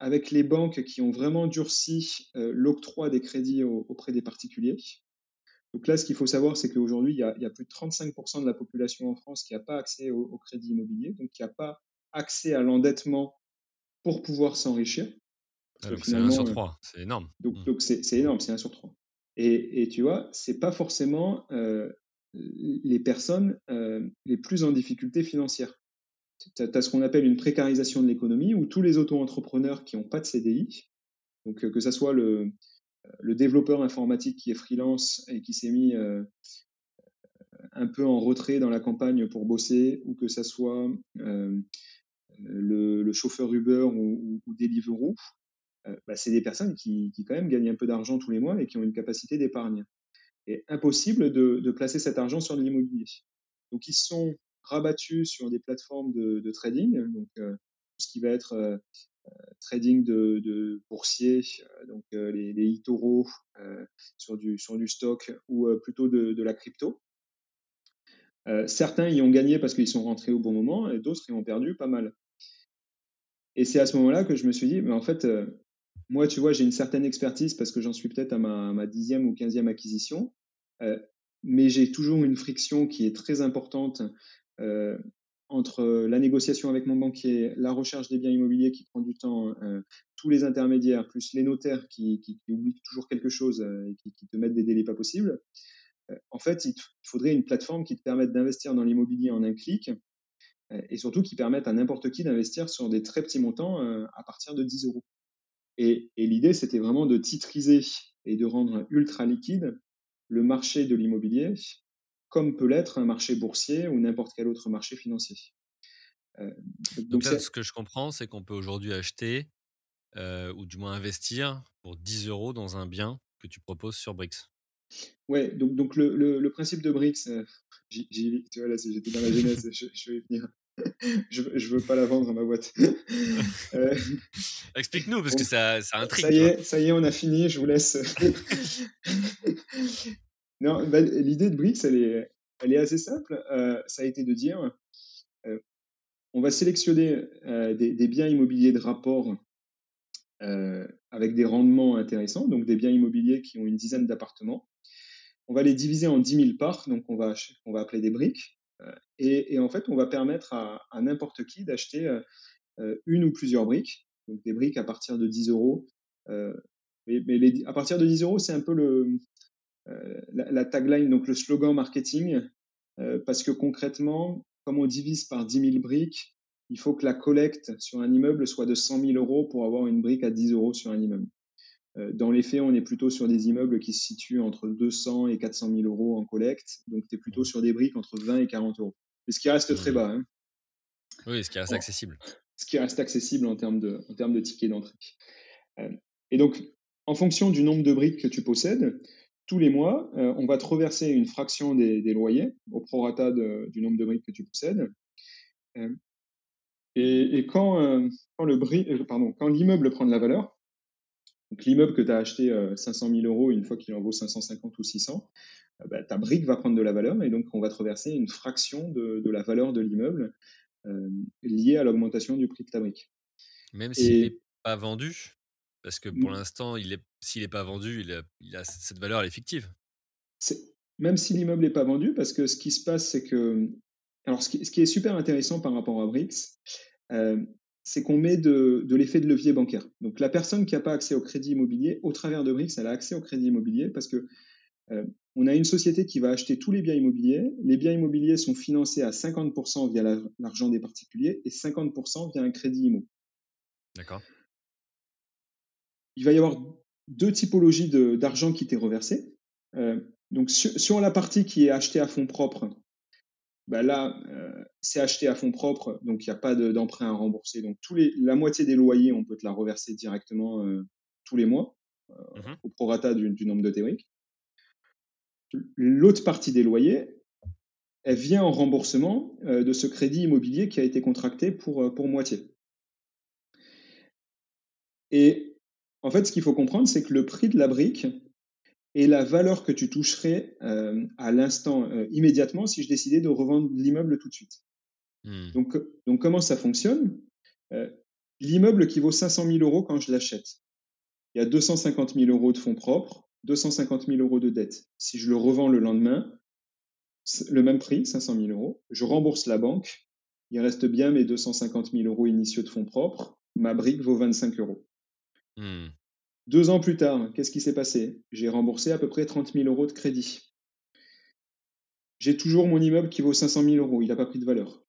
avec les banques qui ont vraiment durci euh, l'octroi des crédits auprès des particuliers. Donc là, ce qu'il faut savoir, c'est qu'aujourd'hui, il, il, y a plus de 35% de la population en France qui n'a pas accès au, crédit immobilier, donc qui n'a pas accès à l'endettement pour pouvoir s'enrichir. Ah, c'est 1 sur 3, euh, c'est énorme. Donc mmh. c'est énorme, c'est 1 sur 3. Et, et tu vois, c'est pas forcément euh, les personnes euh, les plus en difficulté financière. Tu as, ce qu'on appelle une précarisation de l'économie où tous les auto-entrepreneurs qui n'ont pas de CDI, donc euh, que ce soit le, le, développeur informatique qui est freelance et qui s'est mis euh, un peu en retrait dans la campagne pour bosser, ou que ce soit le, chauffeur Uber ou, ou Deliveroo, bah, c'est des personnes qui, quand même gagnent un peu d'argent tous les mois et qui ont une capacité d'épargne est impossible de, placer cet argent sur l'immobilier. Donc, ils sont rabattus sur des plateformes de, trading, donc euh, ce qui va être euh, euh, trading de, boursiers, donc les, les eToro sur, du, sur du stock ou plutôt de, la crypto. certains y ont gagné parce qu'ils sont rentrés au bon moment et d'autres y ont perdu pas mal. Et c'est à ce moment-là que je me suis dit, mais en fait, moi, tu vois, j'ai une certaine expertise parce que j'en suis peut-être à ma, dixième ou quinzième acquisition, euh, mais j'ai toujours une friction qui est très importante euh, entre la négociation avec mon banquier, la recherche des biens immobiliers qui prend du temps, euh, tous les intermédiaires, plus les notaires qui, oublient toujours quelque chose et qui, te mettent des délais pas possibles. en fait, il faudrait une plateforme qui te permette d'investir dans l'immobilier en un clic et surtout qui permette à n'importe qui d'investir sur des très petits montants à partir de 10 euros. Et, l'idée, c'était vraiment de titriser et de rendre ultra liquide le marché de l'immobilier, comme peut l'être un marché boursier ou n'importe quel autre marché financier. Euh, donc, là, ce que je comprends, c'est qu'on peut aujourd'hui acheter, euh, ou du moins investir, pour 10 euros dans un bien que tu proposes sur Brix. Ouais, donc, donc le, le, principe de Brix, euh, tu vois, là, j'étais dans la jeunesse, je, je, vais venir [LAUGHS] je, je veux pas la vendre ma boîte. [LAUGHS] Euh, Explique-nous parce que ça, ça intrigue. Ça y est, ça y est, on a fini. Je vous laisse. [LAUGHS] non, bah, l'idée de Brix, elle est, assez simple. Euh, ça a été de dire, euh, on va sélectionner des, des, biens immobiliers de rapport avec des rendements intéressants, donc des biens immobiliers qui ont une dizaine d'appartements. On va les diviser en 10 000 parts, donc on va, on va appeler des briques. Euh, et, en fait, on va permettre à, n'importe qui d'acheter euh, euh, une ou plusieurs briques, donc des briques à partir de 10 euros. mais à partir de 10 euros, c'est un peu le, la, tagline, donc le slogan marketing, parce que concrètement, comme on divise par 10 000 briques, il faut que la collecte sur un immeuble soit de 100 000 euros pour avoir une brique à 10 euros sur un immeuble. Euh, dans les faits, on est plutôt sur des immeubles qui se situent entre 200 et 400 000 euros en collecte. Donc, tu es plutôt sur des briques entre 20 et 40 euros. Mais ce qui reste très bas. Hein. Oui, ce qui reste accessible. Ce qui reste accessible en termes de, en termes de tickets d'entrée. Euh, et donc, en fonction du nombre de briques que tu possèdes, tous les mois, euh, on va te reverser une fraction des, loyers au prorata du nombre de briques que tu possèdes. et, quand, quand, le pardon, quand l'immeuble prend de la valeur, donc l'immeuble que tu as acheté 500 000 euros, une fois qu'il en vaut 550 ou 600, euh, bah, ta brique va prendre de la valeur et donc on va te reverser une fraction de, la valeur de l'immeuble euh, liée à l'augmentation du prix de ta brique. Même s'il n'est pas vendu, parce que pour l'instant, s'il n'est pas vendu, il a, cette valeur, elle est fictive. même si l'immeuble n'est pas vendu, parce que ce qui se passe, c'est que. Alors, ce qui, ce qui, est super intéressant par rapport à Brix, euh, c'est qu'on met de, l'effet de levier bancaire. Donc la personne qui n'a pas accès au crédit immobilier, au travers de BRICS, elle a accès au crédit immobilier parce que euh, on a une société qui va acheter tous les biens immobiliers. Les biens immobiliers sont financés à 50% via l'argent des particuliers et 50% via un crédit immo. D'accord. Il va y avoir deux typologies d'argent qui t'est reversé. Euh, donc sur, la partie qui est achetée à fonds propres, bah là, euh, c'est acheté à fonds propres, donc il n'y a pas d'emprunt à rembourser. Donc tous les, la moitié des loyers, on peut te la reverser directement euh, tous les mois, mmh au prorata du, du nombre de théoriques. L'autre partie des loyers, elle vient en remboursement de ce crédit immobilier qui a été contracté pour, pour moitié. Et en fait, ce qu'il faut comprendre, c'est que le prix de la brique et la valeur que tu toucherais à l'instant immédiatement si je décidais de revendre l'immeuble tout de suite. Mmh. Donc, donc, comment ça fonctionne? L'immeuble qui vaut 500 000 euros quand je l'achète, il y a 250 000 euros de fonds propres, 250 000 euros de dette. Si je le revends le lendemain, le même prix, 500 000 euros, je rembourse la banque, il reste bien mes 250 000 euros initiaux de fonds propres, ma brique vaut 25 euros. Mmh. Deux ans plus tard, qu'est-ce qui s'est passé? J'ai remboursé à peu près 30 000 euros de crédit. J'ai toujours mon immeuble qui vaut 500 000 euros, il n'a pas pris de valeur.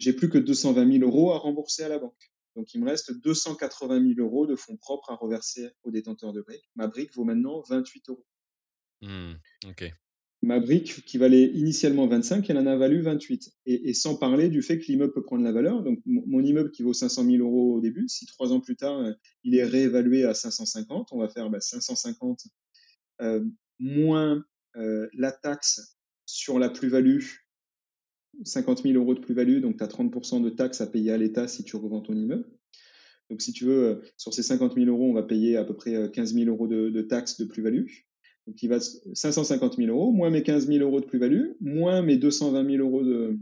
J'ai plus que 220 000 euros à rembourser à la banque. Donc, il me reste 280 000 euros de fonds propres à reverser au détenteur de briques. Ma brique vaut maintenant 28 euros. Mmh, Ma brique, qui valait initialement 25, elle en a valu 28. Et, sans parler du fait que l'immeuble peut prendre la valeur. Donc, mon immeuble qui vaut 500 000 euros au début, si trois ans plus tard, euh, il est réévalué à 550, on va faire 550 bah, euh, moins euh, la taxe sur la plus-value 50 000 euros de plus-value, donc tu as 30% de taxes à payer à l'État si tu revends ton immeuble. Donc, si tu veux, sur ces 50 000 euros, on va payer à peu près 15 euh, 000 euros de, taxes de plus-value. Donc, il va 550 000 euros, moins mes 15 000 euros de plus-value, moins mes 220 000 euros de,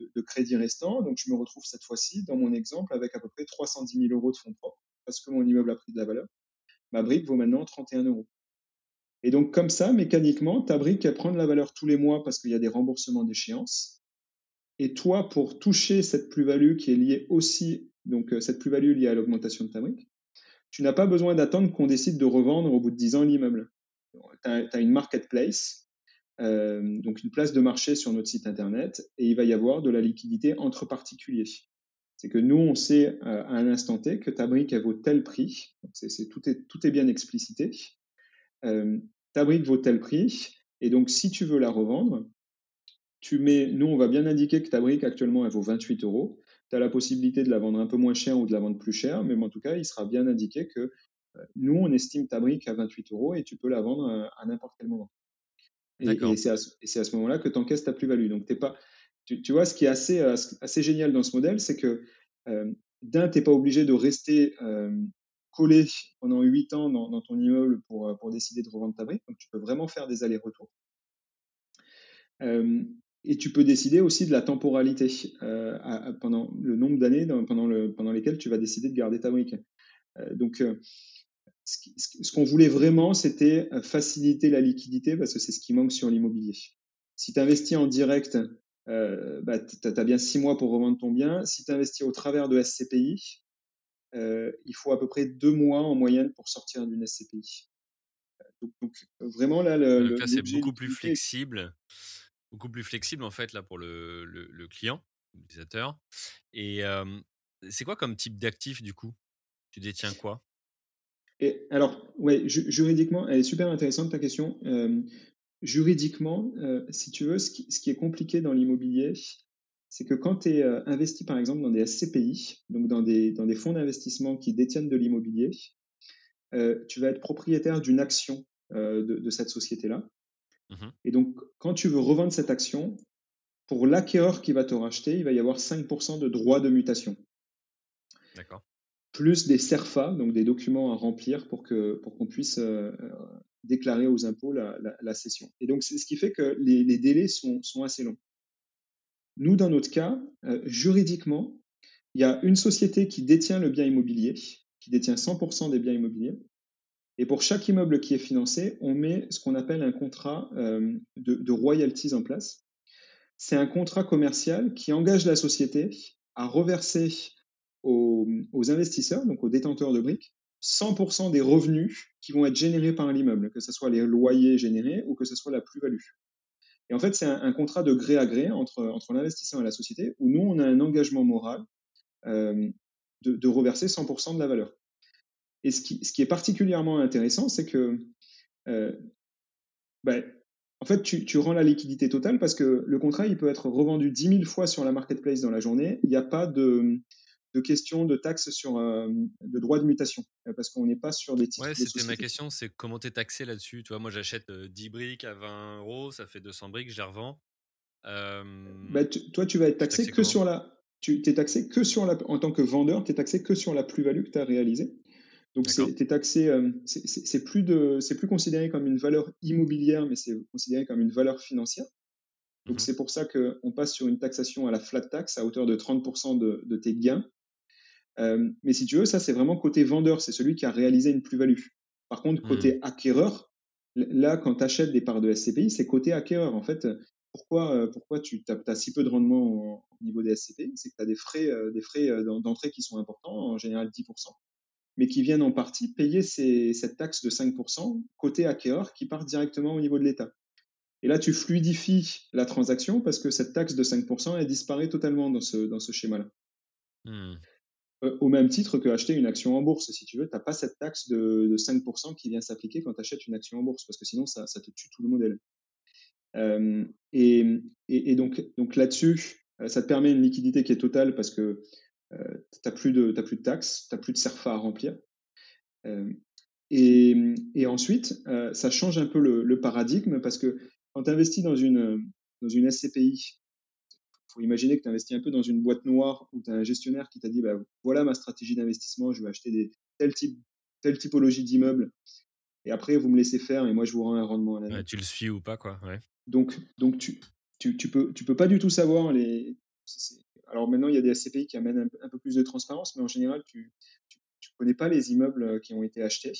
de, crédit restant. Donc, je me retrouve cette fois-ci, dans mon exemple, avec à peu près 310 000 euros de fonds propres parce que mon immeuble a pris de la valeur. Ma brique vaut maintenant 31 euros. Et donc, comme ça, mécaniquement, ta brique, elle prend de la valeur tous les mois parce qu'il y a des remboursements d'échéance. Et toi, pour toucher cette plus-value qui est liée aussi, donc euh, cette plus-value liée à l'augmentation de ta brique, tu n'as pas besoin d'attendre qu'on décide de revendre au bout de 10 ans l'immeuble. Tu as, une marketplace, euh, donc une place de marché sur notre site internet, et il va y avoir de la liquidité entre particuliers. C'est que nous, on sait euh, à un instant T que ta brique, elle vaut tel prix. Donc tout, est, tout est bien explicité. ta brique vaut tel prix, et donc si tu veux la revendre, tu mets, nous, on va bien indiquer que ta brique actuellement, elle vaut 28 euros. Tu as la possibilité de la vendre un peu moins cher ou de la vendre plus cher, mais en tout cas, il sera bien indiqué que euh, nous, on estime ta brique à 28 euros et tu peux la vendre à, n'importe quel moment. Et, c'est à, ce moment-là que tu encaisses ta plus-value. Donc, pas, tu, vois, ce qui est assez, euh, assez génial dans ce modèle, c'est que euh, d'un, tu n'es pas obligé de rester collé pendant 8 ans dans, dans ton immeuble pour, pour, décider de revendre ta brique. Donc, tu peux vraiment faire des allers-retours. Et tu peux décider aussi de la temporalité euh, pendant le nombre d'années pendant, le, pendant lesquelles tu vas décider de garder ta brique. Euh, donc, euh, ce, qu'on voulait vraiment, c'était faciliter la liquidité parce que c'est ce qui manque sur l'immobilier. Si tu investis en direct, bah, tu as bien six mois pour revendre ton bien. Si tu investis au travers de SCPI, il faut à peu près deux mois en moyenne pour sortir d'une SCPI. Donc, vraiment, là, le, c'est beaucoup plus flexible beaucoup plus flexible en fait là pour le, le, client, l'utilisateur. Et c'est quoi comme type d'actif du coup? Tu détiens quoi? Et alors, ouais, juridiquement, elle est super intéressante ta question. juridiquement, si tu veux, ce qui, ce qui est compliqué dans l'immobilier, c'est que quand tu es investi par exemple dans des SCPI, donc dans des, dans des fonds d'investissement qui détiennent de l'immobilier, tu vas être propriétaire d'une action de, de, cette société-là. Mmh Et donc, quand tu veux revendre cette action, pour l'acquéreur qui va te racheter, il va y avoir 5% de droits de mutation. Plus des CERFA, donc des documents à remplir pour qu'on pour puisse euh, euh, déclarer aux impôts la, la, cession. Et donc, c'est ce qui fait que les, délais sont, sont, assez longs. Nous, dans notre cas, euh, juridiquement, il y a une société qui détient le bien immobilier, qui détient 100% des biens immobiliers, et pour chaque immeuble qui est financé, on met ce qu'on appelle un contrat de, royalties en place. C'est un contrat commercial qui engage la société à reverser aux, investisseurs, donc aux détenteurs de briques, 100% des revenus qui vont être générés par l'immeuble, que ce soit les loyers générés ou que ce soit la plus-value. Et en fait, c'est un, contrat de gré à gré entre, entre l'investisseur et la société, où nous, on a un engagement moral euh, de, reverser 100% de la valeur. Et ce qui, ce qui est particulièrement intéressant, c'est que, euh, ben, en fait, tu, tu, rends la liquidité totale parce que le contrat, il peut être revendu 10 000 fois sur la marketplace dans la journée. Il n'y a pas de, de question de taxe sur euh, de droit de mutation parce qu'on n'est pas sur des titres. Ouais, c'était ma question, c'est comment tu es taxé là-dessus. Tu vois, moi, j'achète 10 briques à 20 euros, ça fait 200 briques, je les revends. Bah, toi, tu vas être taxé, que sur la. Tu es taxé que sur la. En tant que vendeur, tu es taxé que sur la plus-value que tu as réalisée. Donc, c'est taxé, c'est plus, de, plus considéré comme une valeur immobilière, mais c'est considéré comme une valeur financière. Donc, mmh c'est pour ça qu'on passe sur une taxation à la flat tax à hauteur de 30% de, de, tes gains. Mais si tu veux, ça, c'est vraiment côté vendeur, c'est celui qui a réalisé une plus-value. Par contre, côté mmh. acquéreur, là, quand tu achètes des parts de SCPI, c'est côté acquéreur. En fait, pourquoi, pourquoi tu as, si peu de rendement au, niveau des SCPI C'est que tu as des frais, des frais d'entrée qui sont importants, en général 10% mais qui viennent en partie payer cette taxe de 5% côté acquéreur qui part directement au niveau de l'État. Et là, tu fluidifies la transaction parce que cette taxe de 5%, elle disparaît totalement dans ce, dans ce schéma-là. Hmm. Euh, au même titre que acheter une action en bourse, si tu veux, tu n'as pas cette taxe de, 5% qui vient s'appliquer quand tu achètes une action en bourse, parce que sinon, ça, te tue tout le modèle. Euh, et, et, donc, donc là-dessus, euh, ça te permet une liquidité qui est totale parce que tu n'as plus, de, plus de taxes, tu n'as plus de CERFA à remplir. Et, et, ensuite, ça change un peu le, paradigme parce que quand tu investis dans une, dans une SCPI, faut imaginer que tu investis un peu dans une boîte noire où tu as un gestionnaire qui t'a dit bah, voilà ma stratégie d'investissement, je vais acheter des, telle, type, telle typologie d'immeubles et après vous me laissez faire et moi je vous rends un rendement à l'année. tu le suis ou pas quoi. Ouais. Donc, donc tu, tu, tu, peux, tu peux pas du tout savoir les. Alors maintenant il y a des SCPI qui amènent un, peu plus de transparence, mais en général tu ne connais pas les immeubles qui ont été achetés.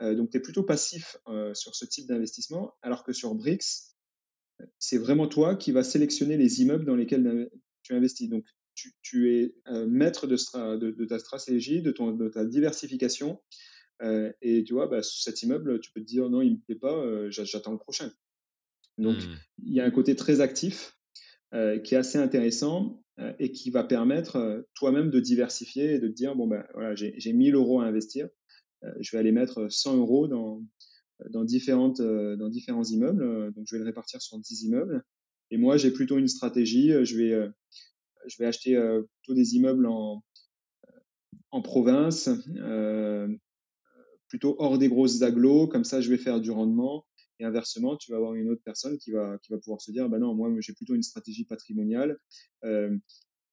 Euh, donc, tu es plutôt passif euh, sur ce type d'investissement, alors que sur BRICS, c'est vraiment toi qui vas sélectionner les immeubles dans lesquels tu investis. Donc, tu, es euh, maître de, de, ta stratégie, de, ton, de ta diversification. et tu vois, bah, cet immeuble, tu peux te dire non, il ne me plaît pas, j'attends le prochain. Donc, mmh. il y a un côté très actif qui est assez intéressant et qui va permettre toi-même de diversifier et de te dire bon, ben voilà, j'ai 1000 euros à investir. Euh, je vais aller mettre 100 euros dans, dans, différentes, euh, dans différents immeubles. Donc, je vais le répartir sur 10 immeubles. Et moi, j'ai plutôt une stratégie. Je vais, je vais acheter plutôt des immeubles en, en province, plutôt hors des grosses agglos. Comme ça, je vais faire du rendement. Et inversement, tu vas avoir une autre personne qui va, qui va pouvoir se dire, bah non, moi, j'ai plutôt une stratégie patrimoniale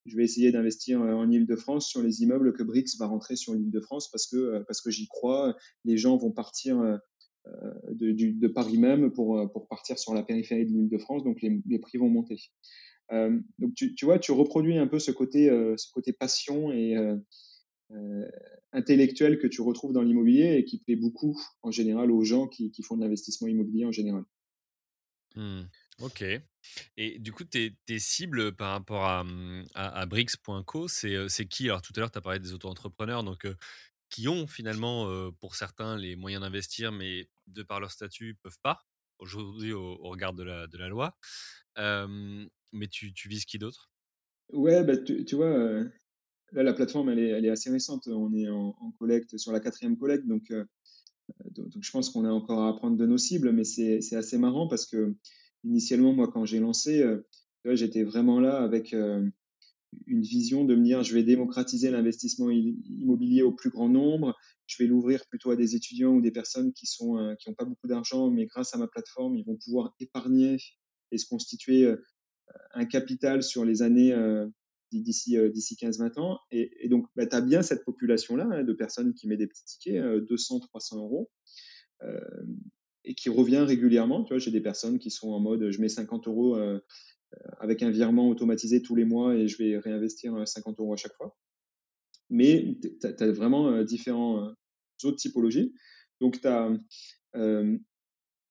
je vais essayer d'investir euh, en Ile-de-France sur les immeubles que BRICS va rentrer sur l'Ile-de-France parce que, euh, parce que j'y crois. Les gens vont partir euh, de, de, Paris même pour, pour partir sur la périphérie de l'Ile-de-France, donc les, prix vont monter. donc tu, tu, vois, tu reproduis un peu ce côté, ce côté passion et intellectuel que tu retrouves dans l'immobilier et qui plaît beaucoup en général aux gens qui, qui font de l'investissement immobilier en général. Mmh. Ok. Et du coup, tes, cibles par rapport à, à, Brix.co, c'est qui? Alors, tout à l'heure, tu as parlé des auto-entrepreneurs, donc qui ont finalement, pour certains, les moyens d'investir, mais de par leur statut, peuvent pas, aujourd'hui, au, regard de la, loi. mais tu, vises qui d'autre? Ouais, bah, tu, vois, là, la plateforme, elle est, assez récente. On est en, collecte, sur la quatrième collecte, donc, donc je pense qu'on a encore à apprendre de nos cibles, mais c'est assez marrant parce que initialement, moi, quand j'ai lancé, euh, j'étais vraiment là avec euh, une vision de me dire, je vais démocratiser l'investissement immobilier au plus grand nombre, je vais l'ouvrir plutôt à des étudiants ou des personnes qui sont euh, qui n'ont pas beaucoup d'argent, mais grâce à ma plateforme, ils vont pouvoir épargner et se constituer un capital sur les années d'ici d'ici 15-20 ans. Et, donc, bah, tu as bien cette population-là hein, de personnes qui mettent des petits tickets, 200, 300 euros et qui revient régulièrement. Tu vois, j'ai des personnes qui sont en mode je mets 50 euros euh, avec un virement automatisé tous les mois et je vais réinvestir 50 euh, euros à chaque fois. Mais tu as, vraiment euh, différents autres typologies. Donc, tu as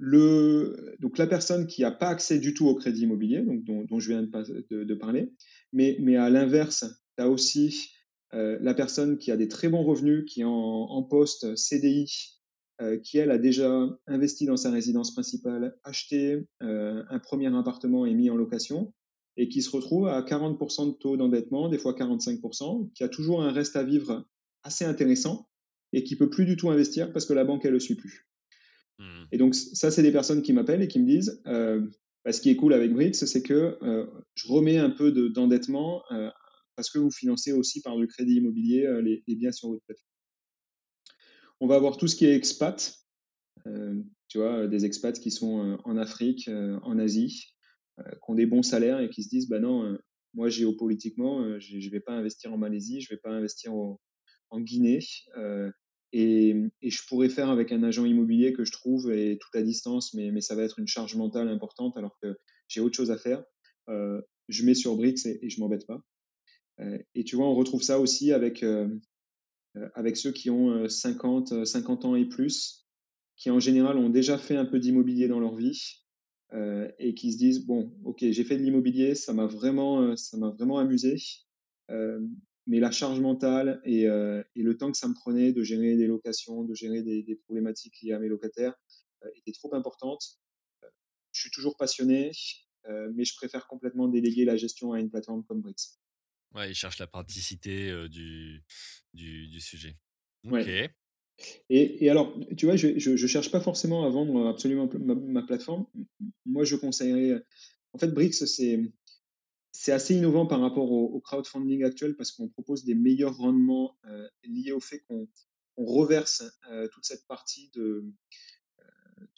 le, donc la personne qui n'a pas accès du tout au crédit immobilier, dont, je viens de, parler, mais, mais à l'inverse, tu as aussi la personne qui a des très bons revenus, qui est en poste CDI, euh, qui, elle, a déjà investi dans sa résidence principale, acheté euh, un premier appartement et mis en location, et qui se retrouve à 40% de taux d'endettement, des fois 45%, qui a toujours un reste à vivre assez intéressant, et qui peut plus du tout investir parce que la banque, elle le suit plus. Mmh. Et donc, ça, c'est des personnes qui m'appellent et qui me disent, euh, bah, ce qui est cool avec Brix, c'est que je remets un peu d'endettement parce que vous financez aussi par le crédit immobilier les, les biens sur votre plateforme on va avoir tout ce qui est expat, euh, tu vois, des expats qui sont euh, en Afrique, euh, en Asie, qui ont des bons salaires et qui se disent, bah non, moi géopolitiquement, je ne vais pas investir en Malaisie, je ne vais pas investir en Guinée. Et, je pourrais faire avec un agent immobilier que je trouve et tout à distance, mais, ça va être une charge mentale importante alors que j'ai autre chose à faire. Euh, je mets sur Brix et, et je m'embête pas. Euh, et tu vois, on retrouve ça aussi avec, euh, avec ceux qui ont 50, 50 ans et plus, qui en général ont déjà fait un peu d'immobilier dans leur vie euh, et qui se disent bon, ok, j'ai fait de l'immobilier, ça m'a vraiment, vraiment amusé, euh, mais la charge mentale et, euh, et, le temps que ça me prenait de gérer des locations, de gérer des, des problématiques liées à mes locataires était trop importante. je suis toujours passionné, mais je préfère complètement déléguer la gestion à une plateforme comme Brix. Ouais, ils cherchent la praticité du, du, sujet. Ok. Et, et, alors, tu vois, je ne cherche pas forcément à vendre absolument ma, plateforme. Moi, je conseillerais. En fait, Brix, c'est. C'est assez innovant par rapport au, crowdfunding actuel parce qu'on propose des meilleurs rendements liés au fait qu'on on reverse toute cette partie de,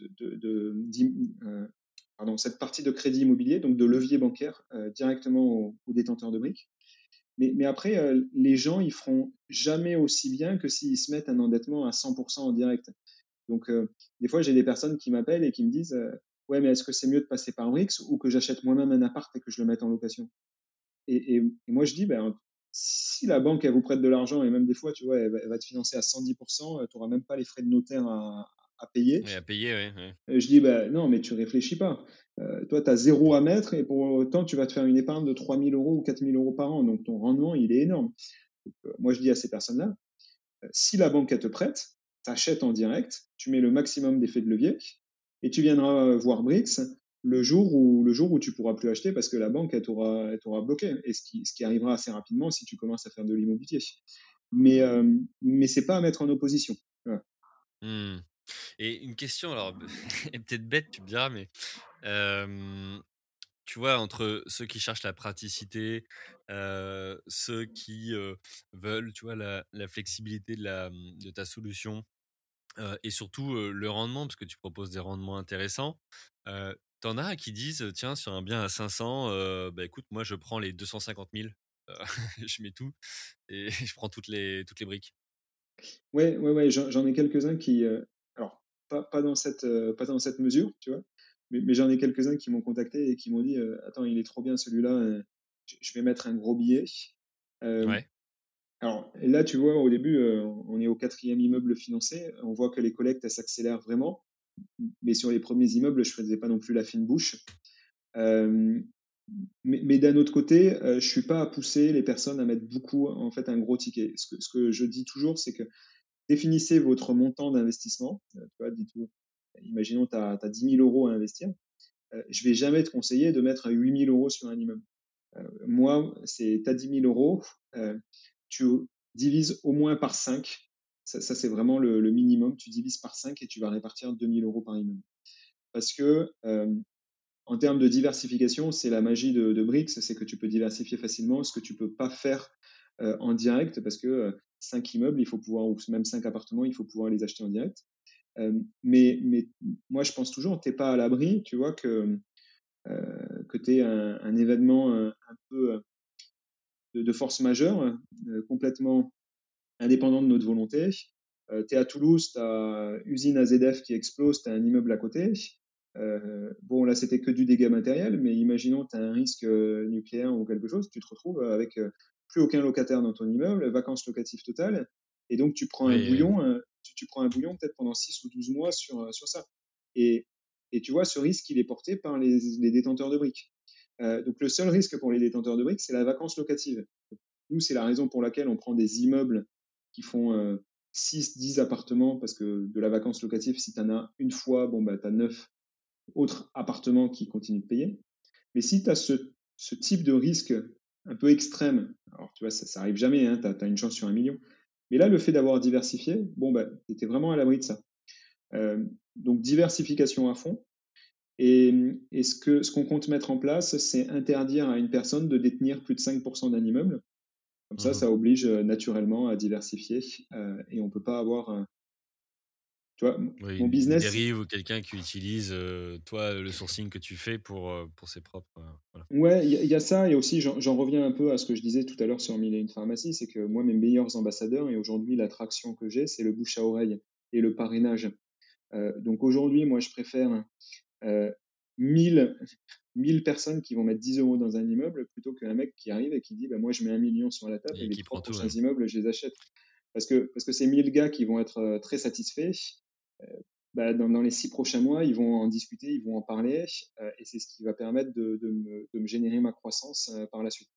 de, pardon, cette partie de crédit immobilier, donc de levier bancaire, directement aux, aux détenteurs de briques. Mais, après, euh, les gens, ils feront jamais aussi bien que s'ils se mettent un endettement à 100% en direct. Donc, euh, des fois, j'ai des personnes qui m'appellent et qui me disent euh, Ouais, mais est-ce que c'est mieux de passer par Brix ou que j'achète moi-même un appart et que je le mette en location? Et, moi, je dis ben, Si la banque, elle vous prête de l'argent et même des fois, tu vois, elle elle va te financer à 110%, tu n'auras même pas les frais de notaire à, à payer. Oui, à payer, oui. oui. Je dis ben, Non, mais tu réfléchis pas. Euh, toi, tu as zéro à mettre et pour autant, tu vas te faire une épargne de 3 000 euros ou 4 000 euros par an. Donc, ton rendement, il est énorme. Donc, euh, moi, je dis à ces personnes-là, euh, si la banque, elle te prête, tu achètes en direct, tu mets le maximum d'effets de levier et tu viendras voir Brix le jour où, le jour où tu pourras plus acheter parce que la banque, elle t'aura, bloqué. Et ce qui, ce qui arrivera assez rapidement si tu commences à faire de l'immobilier. Mais, euh, mais c'est pas à mettre en opposition. Voilà. Mmh. Et une question, alors, [LAUGHS] peut-être bête, tu me diras, mais tu vois, entre ceux qui cherchent la praticité, ceux qui veulent, tu vois, la, flexibilité de, la, de ta solution et surtout le rendement, parce que tu proposes des rendements intéressants. T'en as qui disent, tiens, sur un bien à 500, bah écoute, moi je prends les 250 000, [LAUGHS] je mets tout et [LAUGHS] je prends toutes les, toutes les briques. Ouais, ouais, ouais, j'en ai quelques-uns qui, pas, pas, dans cette, pas dans cette mesure, tu vois, mais, mais j'en ai quelques-uns qui m'ont contacté et qui m'ont dit euh, Attends, il est trop bien celui-là, euh, je vais mettre un gros billet. Euh, ouais. Alors là, tu vois, au début, on est au quatrième immeuble financé. On voit que les collectes, elles s'accélèrent vraiment. Mais sur les premiers immeubles, je ne faisais pas non plus la fine bouche. mais, mais d'un autre côté, je ne suis pas à pousser les personnes à mettre beaucoup, en fait, un gros ticket. Ce que, ce que je dis toujours, c'est que définissez votre montant d'investissement. Tu dites-vous, imaginons tu as, 10 000 euros à investir, euh, je vais jamais te conseiller de mettre 8 000 euros sur un immeuble. Euh, moi, tu as 10 000 euros, euh, tu divises au moins par 5. Ça, c'est vraiment le, minimum. Tu divises par 5 et tu vas répartir 2 000 euros par immeuble. Parce que euh, en termes de diversification, c'est la magie de, de c'est que tu peux diversifier facilement, ce que tu peux pas faire euh, en direct, parce que 5 immeubles, il faut pouvoir, ou même 5 appartements, il faut pouvoir les acheter en direct. Euh, mais, mais moi, je pense toujours, tu n'es pas à l'abri, tu vois, que, euh, que tu es un, événement un, peu de, force majeure, complètement indépendant de notre volonté. Euh, tu es à Toulouse, tu as usine AZF qui explose, tu as un immeuble à côté. Euh, bon, là, c'était que du dégât matériel, mais imaginons tu as un risque nucléaire ou quelque chose, tu te retrouves avec plus aucun locataire dans ton immeuble, vacances locatives totales, et donc tu prends oui, un bouillon, tu, tu, prends un bouillon peut-être pendant 6 ou 12 mois sur, sur ça. Et, et tu vois, ce risque, il est porté par les, les détenteurs de briques. Euh, donc le seul risque pour les détenteurs de briques, c'est la vacance locative. Nous, c'est la raison pour laquelle on prend des immeubles qui font euh, 6, 10 appartements, parce que de la vacance locative, si tu en as une fois, bon, bah, tu as 9 autres appartements qui continuent de payer. Mais si tu as ce, ce, type de risque un peu extrême, alors tu vois, ça, ça arrive jamais, hein, tu as, as, une chance sur un million. Mais là, le fait d'avoir diversifié, bon, bah, tu étais vraiment à l'abri de ça. Euh, donc, diversification à fond. Et, et ce qu'on ce qu'on compte mettre en place, c'est interdire à une personne de détenir plus de 5% d'un immeuble. Comme ça, mmh. ça oblige naturellement à diversifier euh, et on peut pas avoir un, tu vois, oui, mon business. Dérive ou quelqu'un qui utilise, euh, toi, le sourcing que tu fais pour, euh, pour ses propres. Euh, Ouais, il y, a ça, et aussi j'en reviens un peu à ce que je disais tout à l'heure sur Mille et une pharmacie, c'est que moi, mes meilleurs ambassadeurs, et aujourd'hui l'attraction que j'ai, c'est le bouche à oreille et le parrainage. Euh, donc aujourd'hui, moi, je préfère euh, 1000, 1000 personnes qui vont mettre 10 euros dans un immeuble plutôt qu'un mec qui arrive et qui dit bah, Moi, je mets un million sur la table et, les trois prochains immeubles, je les achète. Parce que, parce que ces 1000 gars qui vont être très satisfaits, bah, dans, les six prochains mois, ils vont en discuter, ils vont en parler, euh, et c'est ce qui va permettre de, me, générer ma croissance euh, par la suite.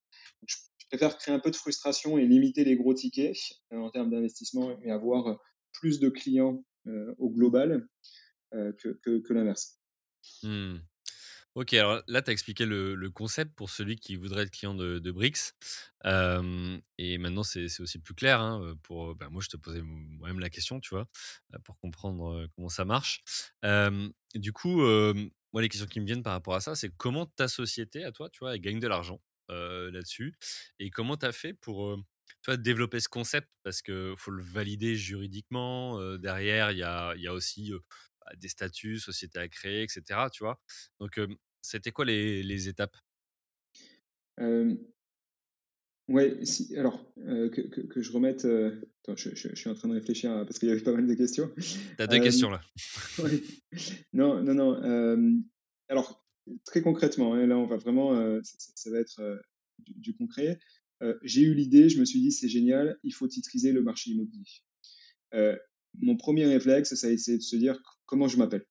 je, préfère créer un peu de frustration et limiter les gros tickets euh, en termes d'investissement et avoir plus de clients au global que, l'inverse. Mmh. Ok, alors là, tu as expliqué le, concept pour celui qui voudrait être client de, de Brix. et maintenant, c'est aussi plus clair. Hein, pour, bah, moi, je te posais moi-même la question, tu vois, pour comprendre comment ça marche. du coup, moi, les questions qui me viennent par rapport à ça, c'est comment ta société, à toi, tu vois, elle gagne de l'argent là-dessus? Et comment tu as fait pour tu développer ce concept? Parce qu'il faut le valider juridiquement. derrière, il y a, aussi des statuts, société à créer, etc. Tu vois Donc, c'était quoi les, les étapes? Ouais, si, alors que, que, que, je remette. attends, je, je, suis en train de réfléchir parce qu'il y avait pas mal de questions. T'as deux questions là. [LAUGHS] ouais. Non, non, non. alors, très concrètement, hein, là, on va vraiment. Ça, va être du, du, concret. J'ai eu l'idée, je me suis dit, c'est génial, il faut titriser le marché immobilier. mon premier réflexe, ça a été de se dire comment je m'appelle.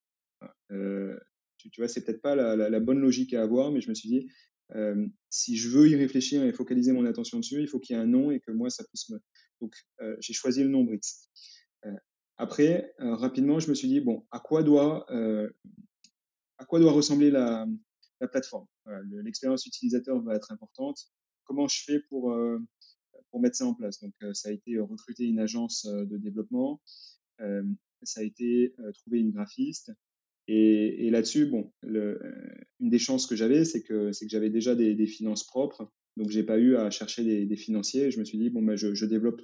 Tu, tu, vois, c'est peut-être pas la, bonne logique à avoir, mais je me suis dit, euh, si je veux y réfléchir et focaliser mon attention dessus, il faut qu'il y ait un nom et que moi, ça puisse me. Donc, euh, j'ai choisi le nom Brix. Euh, après, rapidement, je me suis dit, bon, à quoi doit, à quoi doit ressembler la, la plateforme? L'expérience utilisateur va être importante. Comment je fais pour, pour mettre ça en place? Donc, ça a été recruter une agence de développement, ça a été trouver une graphiste, et, là-dessus, bon, une des chances que j'avais, c'est que, que j'avais déjà des, finances propres. Donc, j'ai pas eu à chercher des, financiers. Je me suis dit, bon, ben, je, développe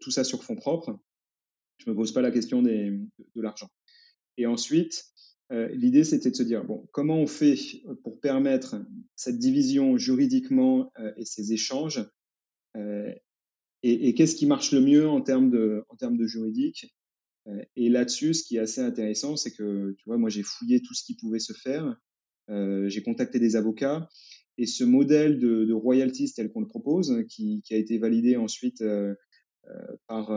tout ça sur fonds propres. Je me pose pas la question des, de, l'argent. Et ensuite, l'idée, c'était de se dire, bon, comment on fait pour permettre cette division juridiquement et ces échanges et, et qu'est-ce qui marche le mieux en termes de, en termes de juridique et là-dessus, ce qui est assez intéressant, c'est que, tu vois, moi, j'ai fouillé tout ce qui pouvait se faire. Euh, j'ai contacté des avocats. Et ce modèle de, royalties tel qu'on le propose, qui, qui, a été validé ensuite euh, par,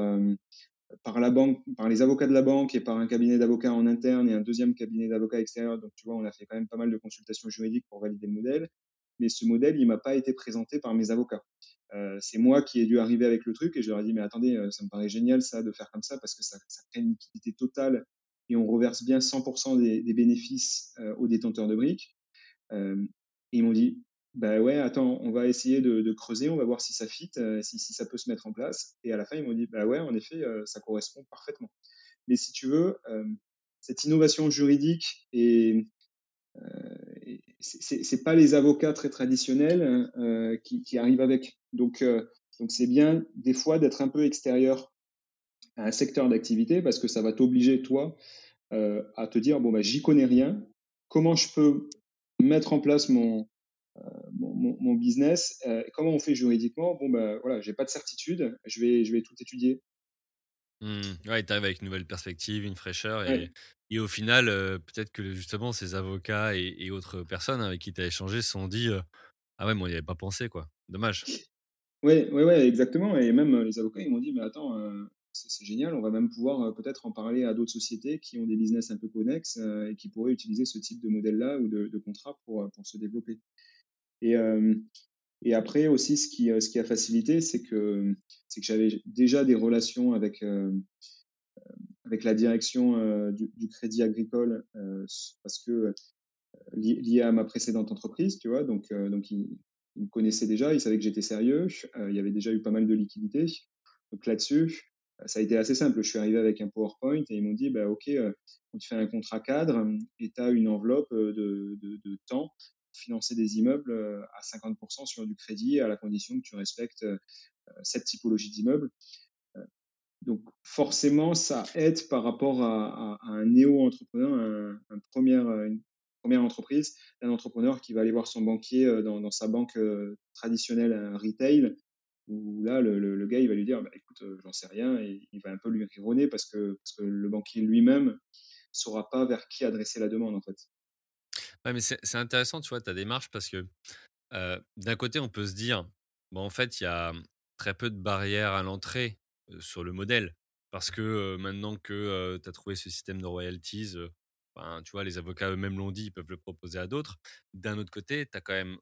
par la banque, par les avocats de la banque et par un cabinet d'avocats en interne et un deuxième cabinet d'avocats extérieur. Donc, tu vois, on a fait quand même pas mal de consultations juridiques pour valider le modèle. Mais ce modèle, il m'a pas été présenté par mes avocats. Euh, c'est moi qui ai dû arriver avec le truc et je leur ai dit mais attendez, euh, ça me paraît génial ça de faire comme ça parce que ça, ça crée une liquidité totale et on reverse bien 100% des, bénéfices euh, aux détenteurs de briques. ils m'ont dit bah ouais, attends, on va essayer de, creuser, on va voir si ça fit, si, si, ça peut se mettre en place. Et à la fin, ils m'ont dit bah ouais, en effet, ça correspond parfaitement. Mais si tu veux, cette innovation juridique et c'est pas les avocats très traditionnels qui, arrivent avec. Donc, euh, donc c'est bien des fois d'être un peu extérieur à un secteur d'activité parce que ça va t'obliger toi euh, à te dire bon bah j'y connais rien. Comment je peux mettre en place mon mon, mon, business Comment on fait juridiquement? Bon bah voilà, j'ai pas de certitude. Je vais je vais tout étudier. Mmh. Ouais, tu arrives avec une nouvelle perspective, une fraîcheur. Et, et au final, peut-être que justement, ces avocats et, autres personnes avec qui tu as échangé se sont dit Ah ouais, moi, il n'y avait pas pensé, quoi. Dommage. Oui, ouais, ouais, exactement. Et même les avocats, ils m'ont dit Mais attends, c'est génial, on va même pouvoir peut-être en parler à d'autres sociétés qui ont des business un peu connexes et qui pourraient utiliser ce type de modèle-là ou de, contrat pour, se développer. Et, après aussi, ce qui, a facilité, c'est que, j'avais déjà des relations avec, la direction du, du, crédit agricole parce que lié à ma précédente entreprise, tu vois, donc, donc ils, me connaissaient déjà, ils savaient que j'étais sérieux, il y avait déjà eu pas mal de liquidités. Donc là-dessus, ça a été assez simple. Je suis arrivé avec un PowerPoint et ils m'ont dit, bah, OK, on te fait un contrat cadre et tu as une enveloppe de, de, temps financer des immeubles euh, à 50% sur du crédit à la condition que tu respectes euh, cette typologie d'immeuble. Euh, donc forcément, ça aide par rapport à, un néo-entrepreneur, un, première entreprise d'un entrepreneur qui va aller voir son banquier dans, dans sa banque traditionnelle retail où là, le, gars, il va lui dire, bah, écoute, j'en sais rien, et il va un peu lui rironner parce que, parce que le banquier lui-même saura pas vers qui adresser la demande, en fait. Mais c'est intéressant, tu vois, ta démarche, parce que d'un côté, on peut se dire, bon, en fait, il y a très peu de barrières à l'entrée sur le modèle, parce que maintenant que tu as trouvé ce système de royalties, ben, tu vois, les avocats eux-mêmes l'ont dit, ils peuvent le proposer à d'autres. D'un autre côté, tu as quand même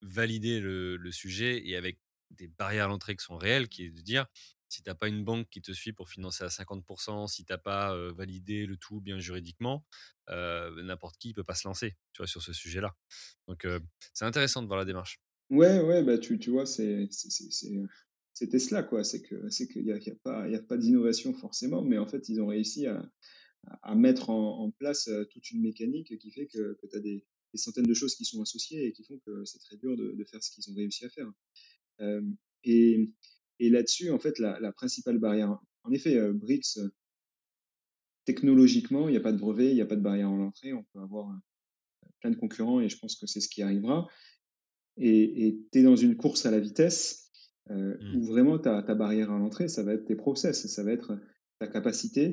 validé le, sujet et avec des barrières à l'entrée qui sont réelles, qui est de dire, si tu n'as pas une banque qui te suit pour financer à 50%, si tu n'as pas validé le tout bien juridiquement, n'importe qui ne peut pas se lancer tu vois, sur ce sujet-là. Donc, c'est intéressant de voir la démarche. Ouais, ouais, bah, tu, tu vois, c'est Tesla, quoi. C'est qu'il n'y a, y a, pas, a pas d'innovation forcément, mais en fait, ils ont réussi à, à mettre en, place toute une mécanique qui fait que, que tu as des, des, centaines de choses qui sont associées et qui font que c'est très dur de, de faire ce qu'ils ont réussi à faire. et, et là-dessus, en fait, la, principale barrière, en effet, euh, BRICS, euh, technologiquement, il n'y a pas de brevet, il n'y a pas de barrière à l'entrée, on peut avoir euh, plein de concurrents et je pense que c'est ce qui arrivera. Et tu es dans une course à la vitesse mmh. où vraiment ta, ta barrière à l'entrée, ça va être tes process, ça va être ta capacité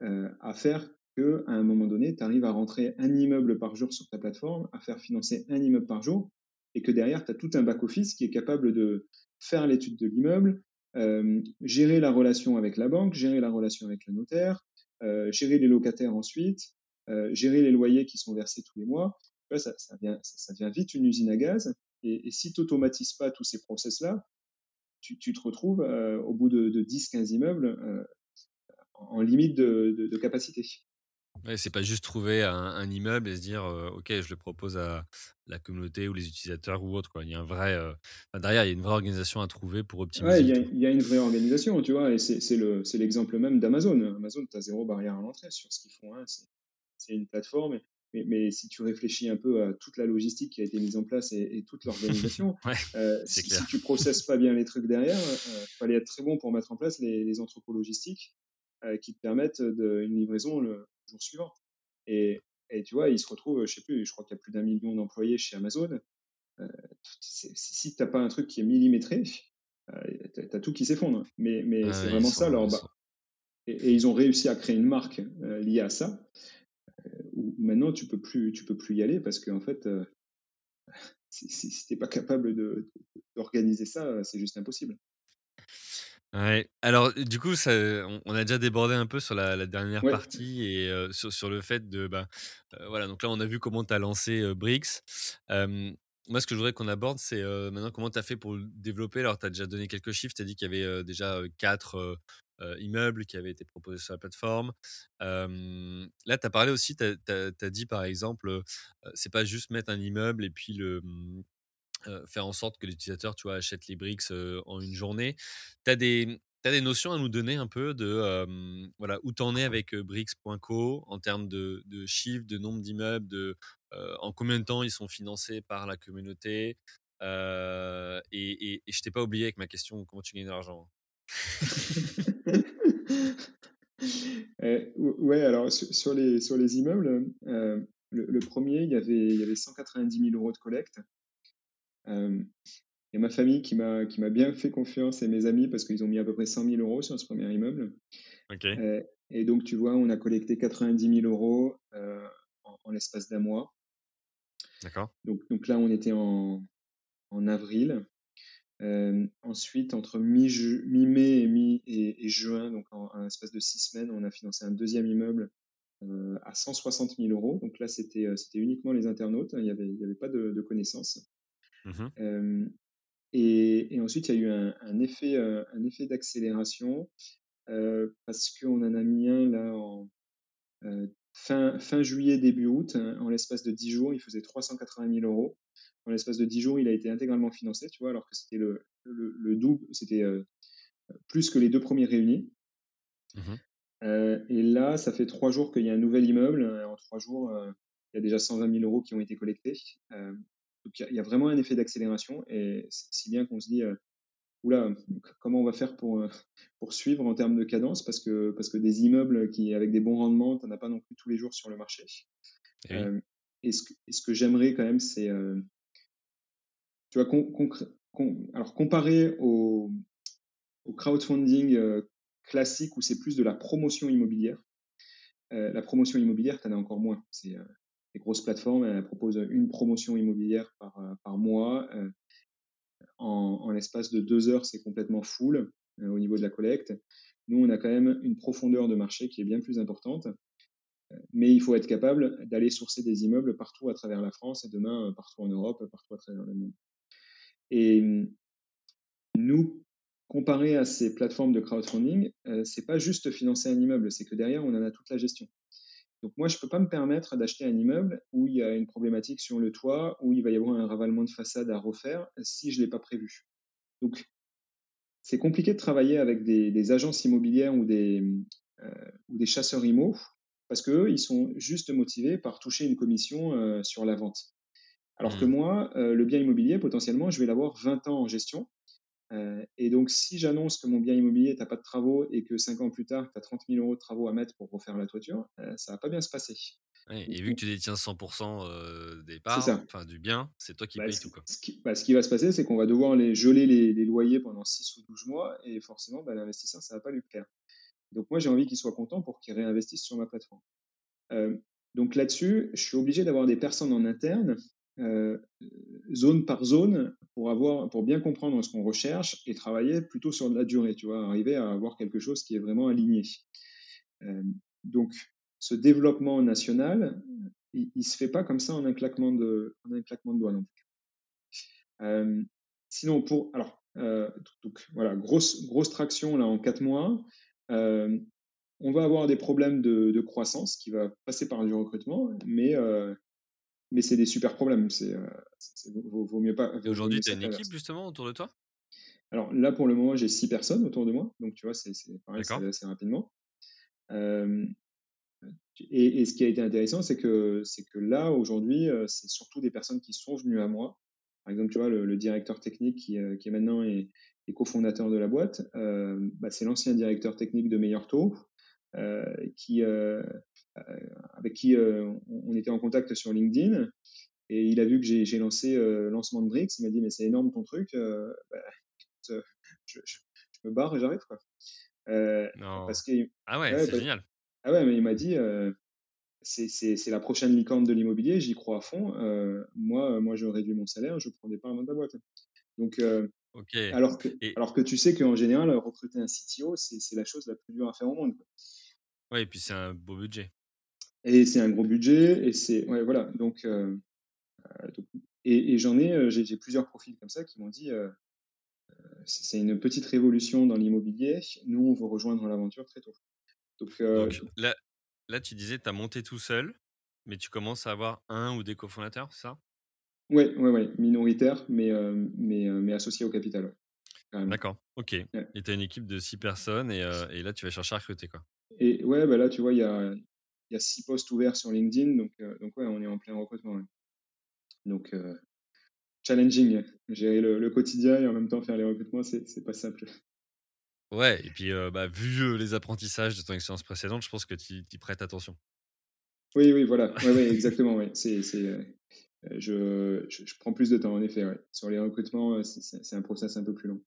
à faire que à un moment donné, tu arrives à rentrer un immeuble par jour sur ta plateforme, à faire financer un immeuble par jour, et que derrière, tu as tout un back-office qui est capable de faire l'étude de l'immeuble, euh, gérer la relation avec la banque, gérer la relation avec le notaire, euh, gérer les locataires ensuite, euh, gérer les loyers qui sont versés tous les mois. Ça, ça, vient, ça, devient vite une usine à gaz. Et, si tu n'automatises pas tous ces process-là, tu, te retrouves au bout de, 10-15 immeubles en limite de, de capacité. Ouais, c'est pas juste trouver un, immeuble et se dire ok je le propose à la communauté ou les utilisateurs ou autre quoi. Il y a un vrai derrière il y a une vraie organisation à trouver pour optimiser. Ouais, il y, a, une vraie organisation tu vois et c'est le c'est l'exemple même d'Amazon. Amazon tu as zéro barrière à l'entrée sur ce qu'ils font. Hein. C'est une plateforme. Mais, mais, si tu réfléchis un peu à toute la logistique qui a été mise en place et, toute l'organisation, [LAUGHS] si, si, tu processes pas bien les trucs derrière, il fallait être très bon pour mettre en place les, les entrepôts logistiques qui te permettent de, une livraison le, jour suivant. Et, et, tu vois, ils se retrouvent, je sais plus, je crois qu'il y a plus d'un million d'employés chez Amazon. Euh, si tu n'as pas un truc qui est millimétré, euh, tu as tout qui s'effondre. Mais, mais c'est vraiment ça leur et, ils ont réussi à créer une marque euh, liée à ça. où maintenant, tu peux plus, tu peux plus y aller parce qu'en fait, si, si, tu n'es pas capable d'organiser ça, c'est juste impossible. Ouais. Alors, du coup, ça, on, a déjà débordé un peu sur la, dernière partie et sur, sur, le fait de. Bah, voilà, donc là, on a vu comment tu as lancé Brix. moi, ce que je voudrais qu'on aborde, c'est maintenant comment tu as fait pour le développer? Alors, tu as déjà donné quelques chiffres. Tu as dit qu'il y avait déjà quatre immeubles qui avaient été proposés sur la plateforme. là, tu as parlé aussi, tu as, dit par exemple, c'est pas juste mettre un immeuble et puis le faire en sorte que l'utilisateur tu vois, achète les bricks en une journée. Tu as des, des notions à nous donner un peu de voilà, où tu en es avec Bricks.co en termes de, de chiffres, de nombre d'immeubles, de en combien de temps ils sont financés par la communauté. et, et, et, je t'ai pas oublié avec ma question comment tu gagnes de l'argent. [LAUGHS] Eh, ouais, alors sur, les, sur les immeubles, le, premier, il y, avait, il y avait 190 000 euros de collecte. Euh, il y a ma famille qui m'a qui m'a bien fait confiance et mes amis parce qu'ils ont mis à peu près 100 000 euros sur ce premier immeuble. Euh, et donc, tu vois, on a collecté 90 000 euros euh, en, l'espace d'un mois. D'accord. Donc, donc là, on était en, en avril. ensuite, entre mi-mai et, mi et, juin, donc en, un espace de six semaines, on a financé un deuxième immeuble à 160 000 euros. Donc là, c'était uniquement les internautes, hein, il n'y avait, il y avait pas de, de connaissances. Mmh et, ensuite, il y a eu un, effet, un effet d'accélération parce qu'on en a mis un là en fin, fin juillet, début août. Hein, en l'espace de 10 jours, il faisait 380 000 euros. En l'espace de 10 jours, il a été intégralement financé, tu vois, alors que c'était le, le, double, c'était plus que les deux premiers réunis. Mmh et là, ça fait trois jours qu'il y a un nouvel immeuble. En trois jours, il y a déjà 120 000 euros qui ont été collectés. Donc il y, a vraiment un effet d'accélération et si bien qu'on se dit, euh, oula, comment on va faire pour, euh, pour suivre en termes de cadence parce que, parce que des immeubles qui, avec des bons rendements, tu n'en as pas non plus tous les jours sur le marché. Eh euh, et ce que, ce que j'aimerais quand même, c'est, tu vois, alors comparé au, au crowdfunding classique où c'est plus de la promotion immobilière, la promotion immobilière, tu en as encore moins. C'est les grosses plateformes, proposent une promotion immobilière par, par mois. en, en l'espace de deux heures, c'est complètement full au niveau de la collecte. Nous, on a quand même une profondeur de marché qui est bien plus importante. Mais il faut être capable d'aller sourcer des immeubles partout à travers la France et demain partout en Europe, partout à travers le monde. Et nous, comparé à ces plateformes de crowdfunding, euh, c'est pas juste financer un immeuble, c'est que derrière, on en a toute la gestion. Donc moi, je ne peux pas me permettre d'acheter un immeuble où il y a une problématique sur le toit, où il va y avoir un ravalement de façade à refaire si je ne l'ai pas prévu. Donc c'est compliqué de travailler avec des, agences immobilières ou des, euh, ou des chasseurs IMO parce qu'eux, ils sont juste motivés par toucher une commission euh, sur la vente. Alors que mmh. moi, euh, le bien immobilier, potentiellement, je vais l'avoir 20 ans en gestion. Euh, et donc, si j'annonce que mon bien immobilier, tu pas de travaux et que 5 ans plus tard, tu as 30 000 euros de travaux à mettre pour refaire la toiture, euh, ça va pas bien se passer. et vu que tu détiens 100% des parts, enfin du bien, c'est toi qui bah, payes tout. Quoi. Ce, qui, bah, ce, qui, va se passer, c'est qu'on va devoir les geler les, loyers pendant 6 ou 12 mois et forcément, bah, l'investisseur, ça va pas lui plaire. Donc, moi, j'ai envie qu'il soit content pour qu'il réinvestisse sur ma plateforme. donc là-dessus, je suis obligé d'avoir des personnes en interne euh, zone par zone pour, avoir, pour bien comprendre ce qu'on recherche et travailler plutôt sur de la durée, tu vois, arriver à avoir quelque chose qui est vraiment aligné. Euh, donc, ce développement national, il ne se fait pas comme ça en un claquement de, en un claquement de doigts non plus. Euh, sinon, pour, alors, donc, voilà, grosse, grosse traction là en quatre mois. on va avoir des problèmes de, de, croissance qui va passer par du recrutement, mais mais c'est des super problèmes. C'est, euh, vaut, mieux pas. Et aujourd'hui, tu as une équipe justement autour de toi? Alors là, pour le moment, j'ai six personnes autour de moi. Donc, tu vois, c'est, pareil, c'est assez rapidement. et, ce qui a été intéressant, c'est que, c'est que là, aujourd'hui, euh, c'est surtout des personnes qui sont venues à moi. Par exemple, tu vois, le, directeur technique qui, euh, qui est maintenant est, cofondateur de la boîte, bah, c'est l'ancien directeur technique de Meilleur Taux, qui, euh, avec qui euh, on était en contact sur LinkedIn. Et il a vu que j'ai lancé euh, lancement de Brix. Il m'a dit mais c'est énorme ton truc. Bah, je, me barre et j'arrive quoi. Parce que, ah ouais, c'est génial. Ah ouais, mais il m'a dit c'est la prochaine licorne de l'immobilier, j'y crois à fond. moi, moi, je réduis mon salaire, je prends des parts dans ta boîte. Donc, alors, que, alors que tu sais qu'en général, recruter un CTO, c'est la chose la plus dure à faire au monde. Oui, et puis c'est un beau budget. Et c'est un gros budget, et c'est. Ouais, voilà. Donc, euh, euh, et, j'en ai, euh, j'ai plusieurs profils comme ça qui m'ont dit c'est une petite révolution dans l'immobilier, nous, on veut rejoindre l'aventure très tôt. Donc, là, là, tu disais, tu as monté tout seul, mais tu commences à avoir un ou des cofondateurs, c'est ça? Oui, ouais, ouais, minoritaire, mais, mais, mais associé au capital. D'accord, ok. Et tu as une équipe de six personnes, et, et, là, tu vas chercher à recruter, quoi. Et ouais, bah là, tu vois, il y a, il y a six postes ouverts sur LinkedIn, donc, euh, donc ouais, on est en plein recrutement. Donc, euh, challenging, gérer le, quotidien et en même temps faire les recrutements, c'est pas simple. Ouais, et puis euh, bah, vu les apprentissages de ton expérience précédente, je pense que tu y prêtes attention. Oui, oui, voilà, ouais, ouais, exactement. Ouais. C'est, je, je, prends plus de temps, en effet. Sur les recrutements, c'est un process un peu plus long.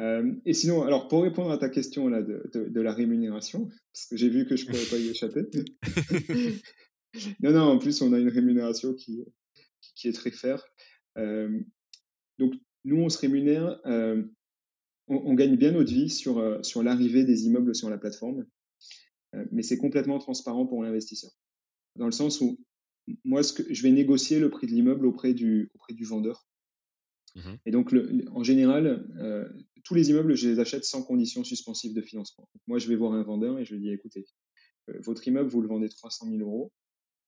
Euh, et sinon, alors pour répondre à ta question là de, de, la rémunération, parce que j'ai vu que je ne pourrais pas y échapper. [LAUGHS] non, non, en plus on a une rémunération qui, qui, est très fair. Euh, donc nous, on se rémunère, euh, on, gagne bien notre vie sur, sur l'arrivée des immeubles sur la plateforme, mais c'est complètement transparent pour l'investisseur. Dans le sens où moi, ce que, je vais négocier le prix de l'immeuble auprès du, auprès du vendeur. Mmh et donc, en général, euh, tous les immeubles, je les achète sans condition suspensive de financement. moi, je vais voir un vendeur et je lui dis, écoutez, euh, votre immeuble, vous le vendez 300 000 euros.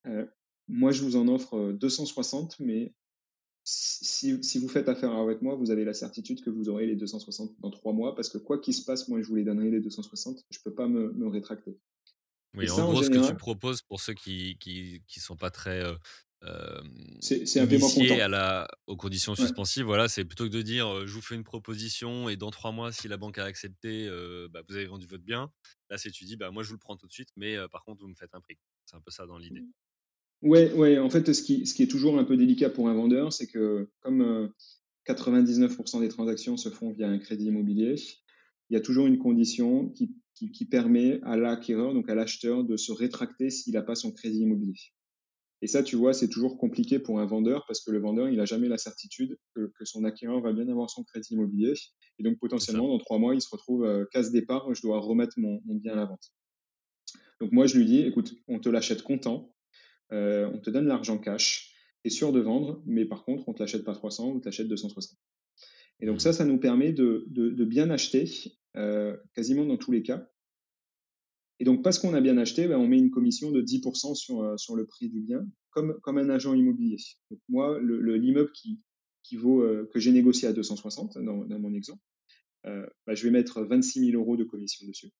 Euh, moi, je vous en offre 260, mais si, si, vous faites affaire avec moi, vous avez la certitude que vous aurez les 260 dans trois mois, parce que quoi qu'il se passe, moi, je vous les donnerai les 260. Je ne peux pas me, me rétracter. Oui, en gros, ce que tu proposes pour ceux qui ne qui, sont pas très c'est un paiement à la, aux conditions suspensives. Voilà, c'est plutôt que de dire je vous fais une proposition et dans trois mois, si la banque a accepté, bah, vous avez vendu votre bien. Là, c'est tu dis bah, moi je vous le prends tout de suite, mais par contre, vous me faites un prix. C'est un peu ça dans l'idée. Ouais, ouais, en fait, ce qui, ce qui est toujours un peu délicat pour un vendeur, c'est que comme 99% des transactions se font via un crédit immobilier, il y a toujours une condition qui, qui, permet à l'acquéreur, donc à l'acheteur, de se rétracter s'il n'a pas son crédit immobilier. Et ça, tu vois, c'est toujours compliqué pour un vendeur parce que le vendeur, il n'a jamais la certitude que, son acquéreur va bien avoir son crédit immobilier. Et donc, potentiellement, dans trois mois, il se retrouve euh, casse départ, je dois remettre mon, bien à la vente. Donc, moi, je lui dis, écoute, on te l'achète comptant, euh, on te donne l'argent cash, tu es sûr de vendre, mais par contre, on ne te l'achète pas 300, on te l'achète 260. Et donc, mmh. ça, ça nous permet de, bien acheter euh, quasiment dans tous les cas. Et donc, parce qu'on a bien acheté, ben, on met une commission de 10% sur, euh, sur le prix du bien, comme, comme un agent immobilier. Donc, moi, l'immeuble qui, qui vaut, euh, que j'ai négocié à 260 dans, dans mon exemple, euh, ben, je vais mettre 26 000 euros de commission dessus.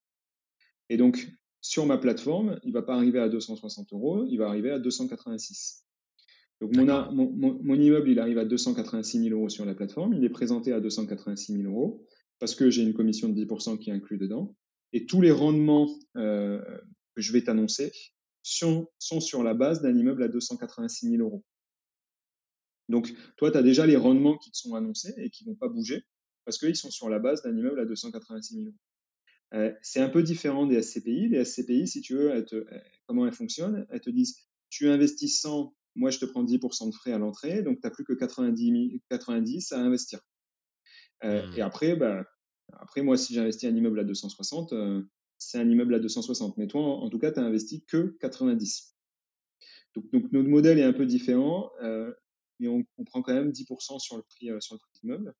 Et donc, sur ma plateforme, il ne va pas arriver à 260 euros, il va arriver à 286. Donc, mon, mon, mon, immeuble, il arrive à 286 000 euros sur la plateforme, il est présenté à 286 000 euros parce que j'ai une commission de 10% qui est inclue dedans. Et tous les rendements euh, que je vais t'annoncer sont, sont, sur la base d'un immeuble à 286 000 euros. Donc, toi, tu as déjà les rendements qui te sont annoncés et qui ne vont pas bouger parce qu'ils sont sur la base d'un immeuble à 286 000 euros. Euh, c'est un peu différent des SCPI. Les SCPI, si tu veux, comment elles fonctionnent? Elles te disent, tu investis 100, moi je te prends 10% de frais à l'entrée, donc tu n'as plus que 90, 90 à investir. Euh, Et mmh. après, bah, après, moi, si j'investis un immeuble à 260, euh, c'est un immeuble à 260. Mais toi, en, tout cas, tu n'as investi que 90. Donc, donc, notre modèle est un peu différent, euh, mais on, prend quand même 10% sur le prix, euh, sur le prix de l'immeuble.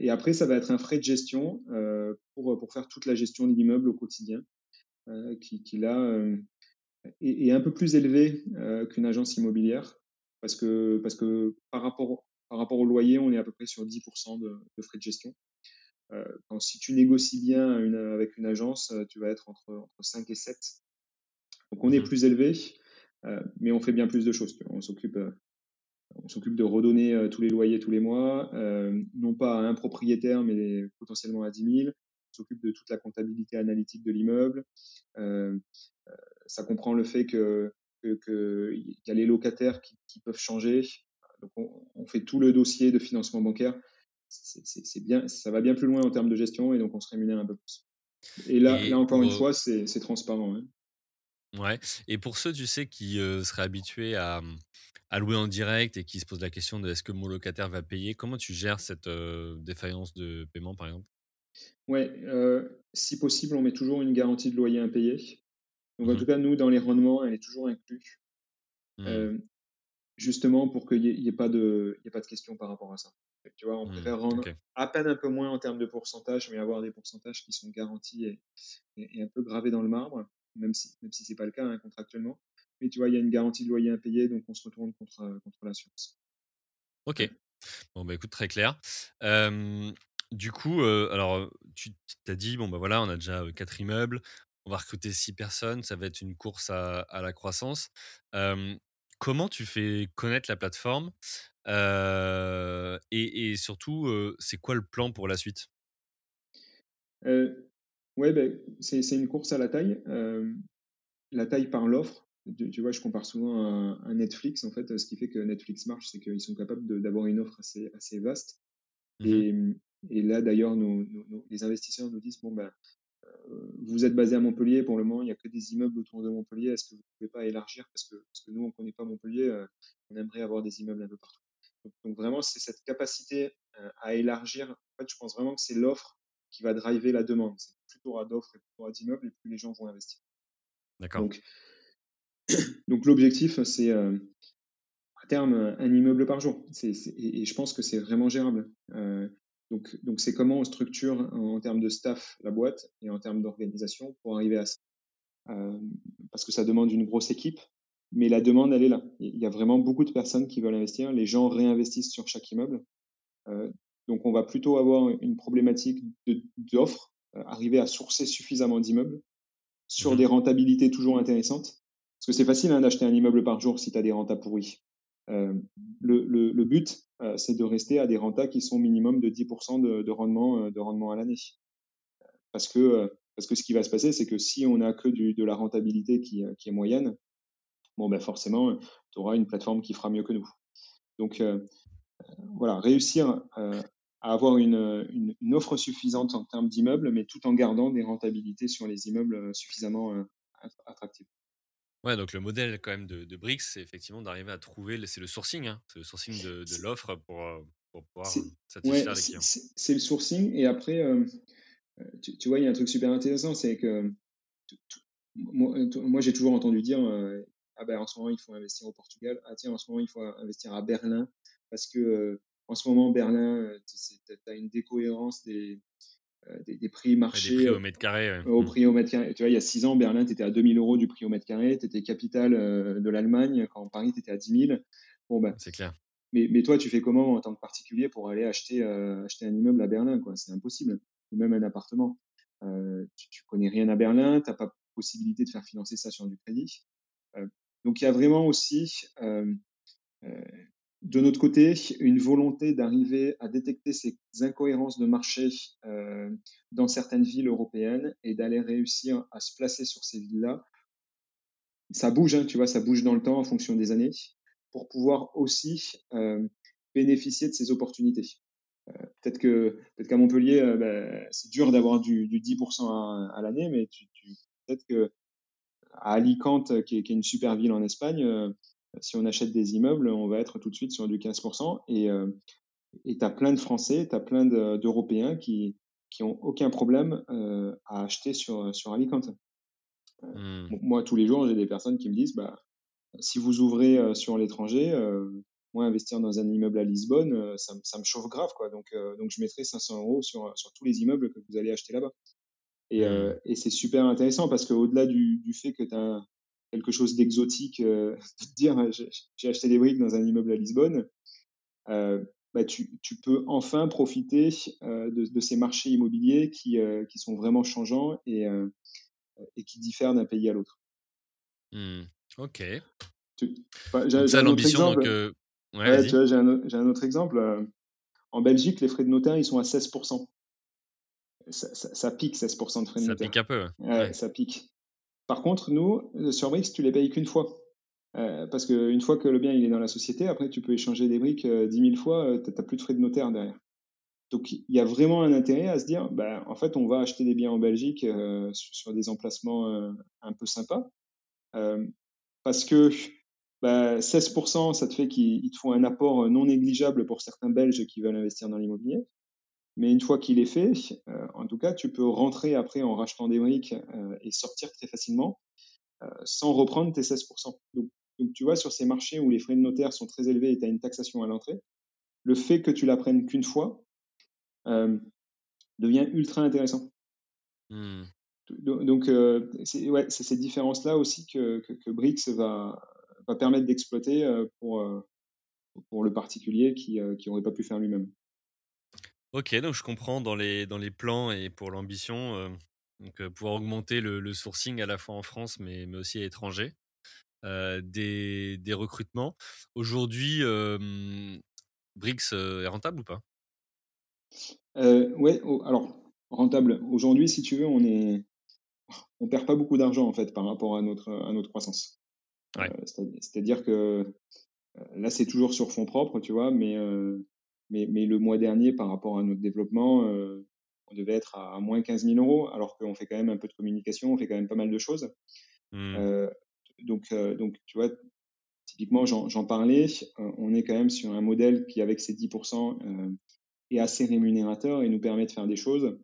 et après, ça va être un frais de gestion pour, pour faire toute la gestion de l'immeuble au quotidien, qui, qui, là est, un peu plus élevé qu'une agence immobilière, parce que, parce que par, rapport, par rapport au loyer, on est à peu près sur 10% de frais de gestion. Euh, si tu négocies bien avec une agence, euh, tu vas être entre, entre 5 et 7. Donc on est mmh plus élevé, euh, mais on fait bien plus de choses. On s'occupe on s'occupe de redonner tous les loyers tous les mois, non pas à un propriétaire, mais potentiellement à 10 000. On s'occupe de toute la comptabilité analytique de l'immeuble. ça comprend le fait que qu'il y a les locataires qui, qui peuvent changer. Donc on, on, fait tout le dossier de financement bancaire c'est bien, ça va bien plus loin en termes de gestion et donc on se rémunère un peu plus. Et là, là encore une fois, c'est transparent. Hein. Ouais. Et pour ceux, tu sais, qui euh, seraient habitués à, à, louer en direct et qui se posent la question de est-ce que mon locataire va payer, comment tu gères cette euh, défaillance de paiement, par exemple? Ouais, euh, si possible, on met toujours une garantie de loyer impayé. Donc, en mmh tout cas, nous, dans les rendements, elle est toujours inclue. Mmh. justement pour qu'il n'y ait, pas de, ait pas de questions par rapport à ça. Tu vois, on mmh, préfère rendre à peine un peu moins en termes de pourcentage, mais avoir des pourcentages qui sont garantis et, un peu gravés dans le marbre, même si, même si ce n'est pas le cas hein, contractuellement. Mais tu vois, il y a une garantie de loyer impayé, donc on se retourne contre, euh, contre l'assurance. Ok. Bon, bah écoute, très clair. du coup, euh, alors, tu t'as dit, bon, bah voilà, on a déjà quatre immeubles, on va recruter six personnes, ça va être une course à, à la croissance. Comment tu fais connaître la plateforme et, surtout, c'est quoi le plan pour la suite? Ouais, ben, c'est une course à la taille. la taille par l'offre. Tu, vois, je compare souvent à, Netflix. En fait, ce qui fait que Netflix marche, c'est qu'ils sont capables d'avoir une offre assez, assez vaste. Mmh et, là, d'ailleurs, les investisseurs nous disent bon, ben, vous êtes basé à Montpellier pour le moment, il n'y a que des immeubles autour de Montpellier. Est-ce que vous ne pouvez pas élargir? Parce que, parce que nous, on ne connaît pas Montpellier, on aimerait avoir des immeubles un peu partout. Donc, vraiment, c'est cette capacité euh, à élargir. En fait, je pense vraiment que c'est l'offre qui va driver la demande. C'est plus tu auras d'offres et plus tu auras d'immeubles et plus les gens vont investir. D'accord. Donc, [COUGHS] donc l'objectif, c'est euh, à terme un immeuble par jour. et, je pense que c'est vraiment gérable. Euh, donc, donc c'est comment on structure en, termes de staff la boîte et en termes d'organisation pour arriver à ça. parce que ça demande une grosse équipe, mais la demande, elle est là. Il y a vraiment beaucoup de personnes qui veulent investir. Les gens réinvestissent sur chaque immeuble. Euh, donc, on va plutôt avoir une problématique d'offres, euh, arriver à sourcer suffisamment d'immeubles sur mmh des rentabilités toujours intéressantes. Parce que c'est facile hein, d'acheter un immeuble par jour si tu as des rentas pourris. Euh, le, but, euh, c'est de rester à des rentas qui sont minimum de 10% de, de, rendement, euh, de rendement à l'année. Parce que, parce que ce qui va se passer, c'est que si on n'a que de la rentabilité qui, qui est moyenne, bon, ben forcément, tu auras une plateforme qui fera mieux que nous. Donc, voilà, réussir à avoir une, une, offre suffisante en termes d'immeubles, mais tout en gardant des rentabilités sur les immeubles suffisamment attractives. Ouais, donc le modèle quand même de, de Brix, c'est effectivement d'arriver à trouver, c'est le sourcing, hein, c'est le sourcing de, de l'offre pour, pour, pouvoir satisfaire les clients. C'est le sourcing et après, tu, tu, vois, il y a un truc super intéressant, c'est que moi, j'ai toujours entendu dire ah ben en ce moment il faut investir au Portugal, ah tiens en ce moment il faut investir à Berlin parce que en ce moment Berlin tu as une décohérence des, des, prix marché prix au mètre carré. Au mmh. prix au mètre carré. Tu vois, il y a six ans, Berlin, tu étais à 2000 euros du prix au mètre carré, tu étais capitale de l'Allemagne, quand Paris, tu étais à 10 000. Bon, ben, c'est clair. Mais, mais, toi, tu fais comment en tant que particulier pour aller acheter, acheter un immeuble à Berlin C'est impossible. Ou même un appartement. tu, tu connais rien à Berlin, tu n'as pas possibilité de faire financer ça sur du crédit. Euh, donc il y a vraiment aussi, euh, euh, de notre côté, une volonté d'arriver à détecter ces incohérences de marché dans certaines villes européennes et d'aller réussir à se placer sur ces villes-là. Ça bouge, hein, tu vois, ça bouge dans le temps en fonction des années, pour pouvoir aussi bénéficier de ces opportunités. peut-être que peut-être qu'à Montpellier, ben, c'est dur d'avoir du, 10% à, l'année, mais tu, peut-être que Alicante, qui est, une super ville en Espagne, euh, si on achète des immeubles, on va être tout de suite sur du 15%. Et euh, tu as plein de Français, tu as plein d'Européens qui qui ont aucun problème euh, à acheter sur, sur Alicante. Mmh. Moi, tous les jours, j'ai des personnes qui me disent, bah, si vous ouvrez sur l'étranger, moi, investir dans un immeuble à Lisbonne, ça, ça, me chauffe grave. Quoi. Donc, donc, je mettrai 500 euros sur, sur tous les immeubles que vous allez acheter là-bas. Et, euh, mmh. et c'est super intéressant parce qu'au-delà du, du, fait que tu as quelque chose d'exotique, euh, [LAUGHS] de te dire j'ai acheté des briques dans un immeuble à Lisbonne, euh, bah, tu, tu, peux enfin profiter euh, de, de, ces marchés immobiliers qui, euh, qui sont vraiment changeants et, et qui diffèrent d'un pays à l'autre. Mmh. Ok. j'ai l'ambition que. Ouais, j'ai un, un, autre exemple. En Belgique, les frais de notaire, ils sont à 16% ça, pique 16% de frais de Ça pique un peu. Ouais, Ça pique. Par contre, nous, euh, sur Brix, tu les payes qu'une fois. Euh, parce qu'une fois que le bien il est dans la société, après tu peux échanger des briques euh, 10 000 fois, euh, tu n'as plus de frais de notaire derrière. Donc il y a vraiment un intérêt à se dire, bah, en fait, on va acheter des biens en Belgique sur, des emplacements un peu sympas. parce que bah, 16%, ça te fait qu'ils te font un apport non négligeable pour certains Belges qui veulent investir dans l'immobilier. Mais une fois qu'il est fait, euh, en tout cas, tu peux rentrer après en rachetant des briques euh, et sortir très facilement euh, sans reprendre tes 16%. Donc, donc, tu vois, sur ces marchés où les frais de notaire sont très élevés et tu as une taxation à l'entrée, le fait que tu la prennes qu'une fois devient ultra intéressant. Mmh. Donc, c'est ouais, ces différences-là aussi que, que, que, Brix va, va permettre d'exploiter pour, pour le particulier qui n'aurait pas pu faire lui-même. Ok, donc je comprends dans les, dans les plans et pour l'ambition, euh, donc euh, pouvoir augmenter le, sourcing à la fois en France mais, mais aussi à l'étranger, euh, des, des, recrutements. Aujourd'hui, Brix est rentable ou pas? Oui, alors rentable. Aujourd'hui, si tu veux, on est, on perd pas beaucoup d'argent en fait par rapport à notre, à notre croissance. C'est-à-dire que là, c'est toujours sur fonds propres, tu vois, mais mais, mais, le mois dernier, par rapport à notre développement, euh, on devait être à, moins 15 000 euros, alors qu'on fait quand même un peu de communication, on fait quand même pas mal de choses. Mmh. Euh, donc, euh, donc, tu vois, typiquement, j'en parlais, on est quand même sur un modèle qui, avec ses 10%, est assez rémunérateur et nous permet de faire des choses.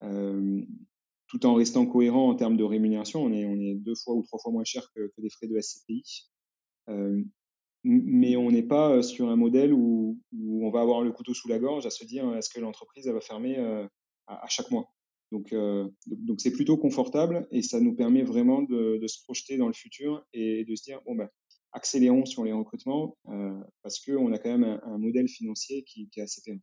tout en restant cohérent en termes de rémunération, on est, on est deux fois ou trois fois moins cher que, que des frais de SCPI mais on n'est pas sur un modèle où, on va avoir le couteau sous la gorge à se dire est-ce que l'entreprise va fermer à, chaque mois? Donc, donc c'est plutôt confortable et ça nous permet vraiment de, se projeter dans le futur et de se dire bon ben accélérons sur les recrutements parce qu'on a quand même un, modèle financier qui, est assez pérenne.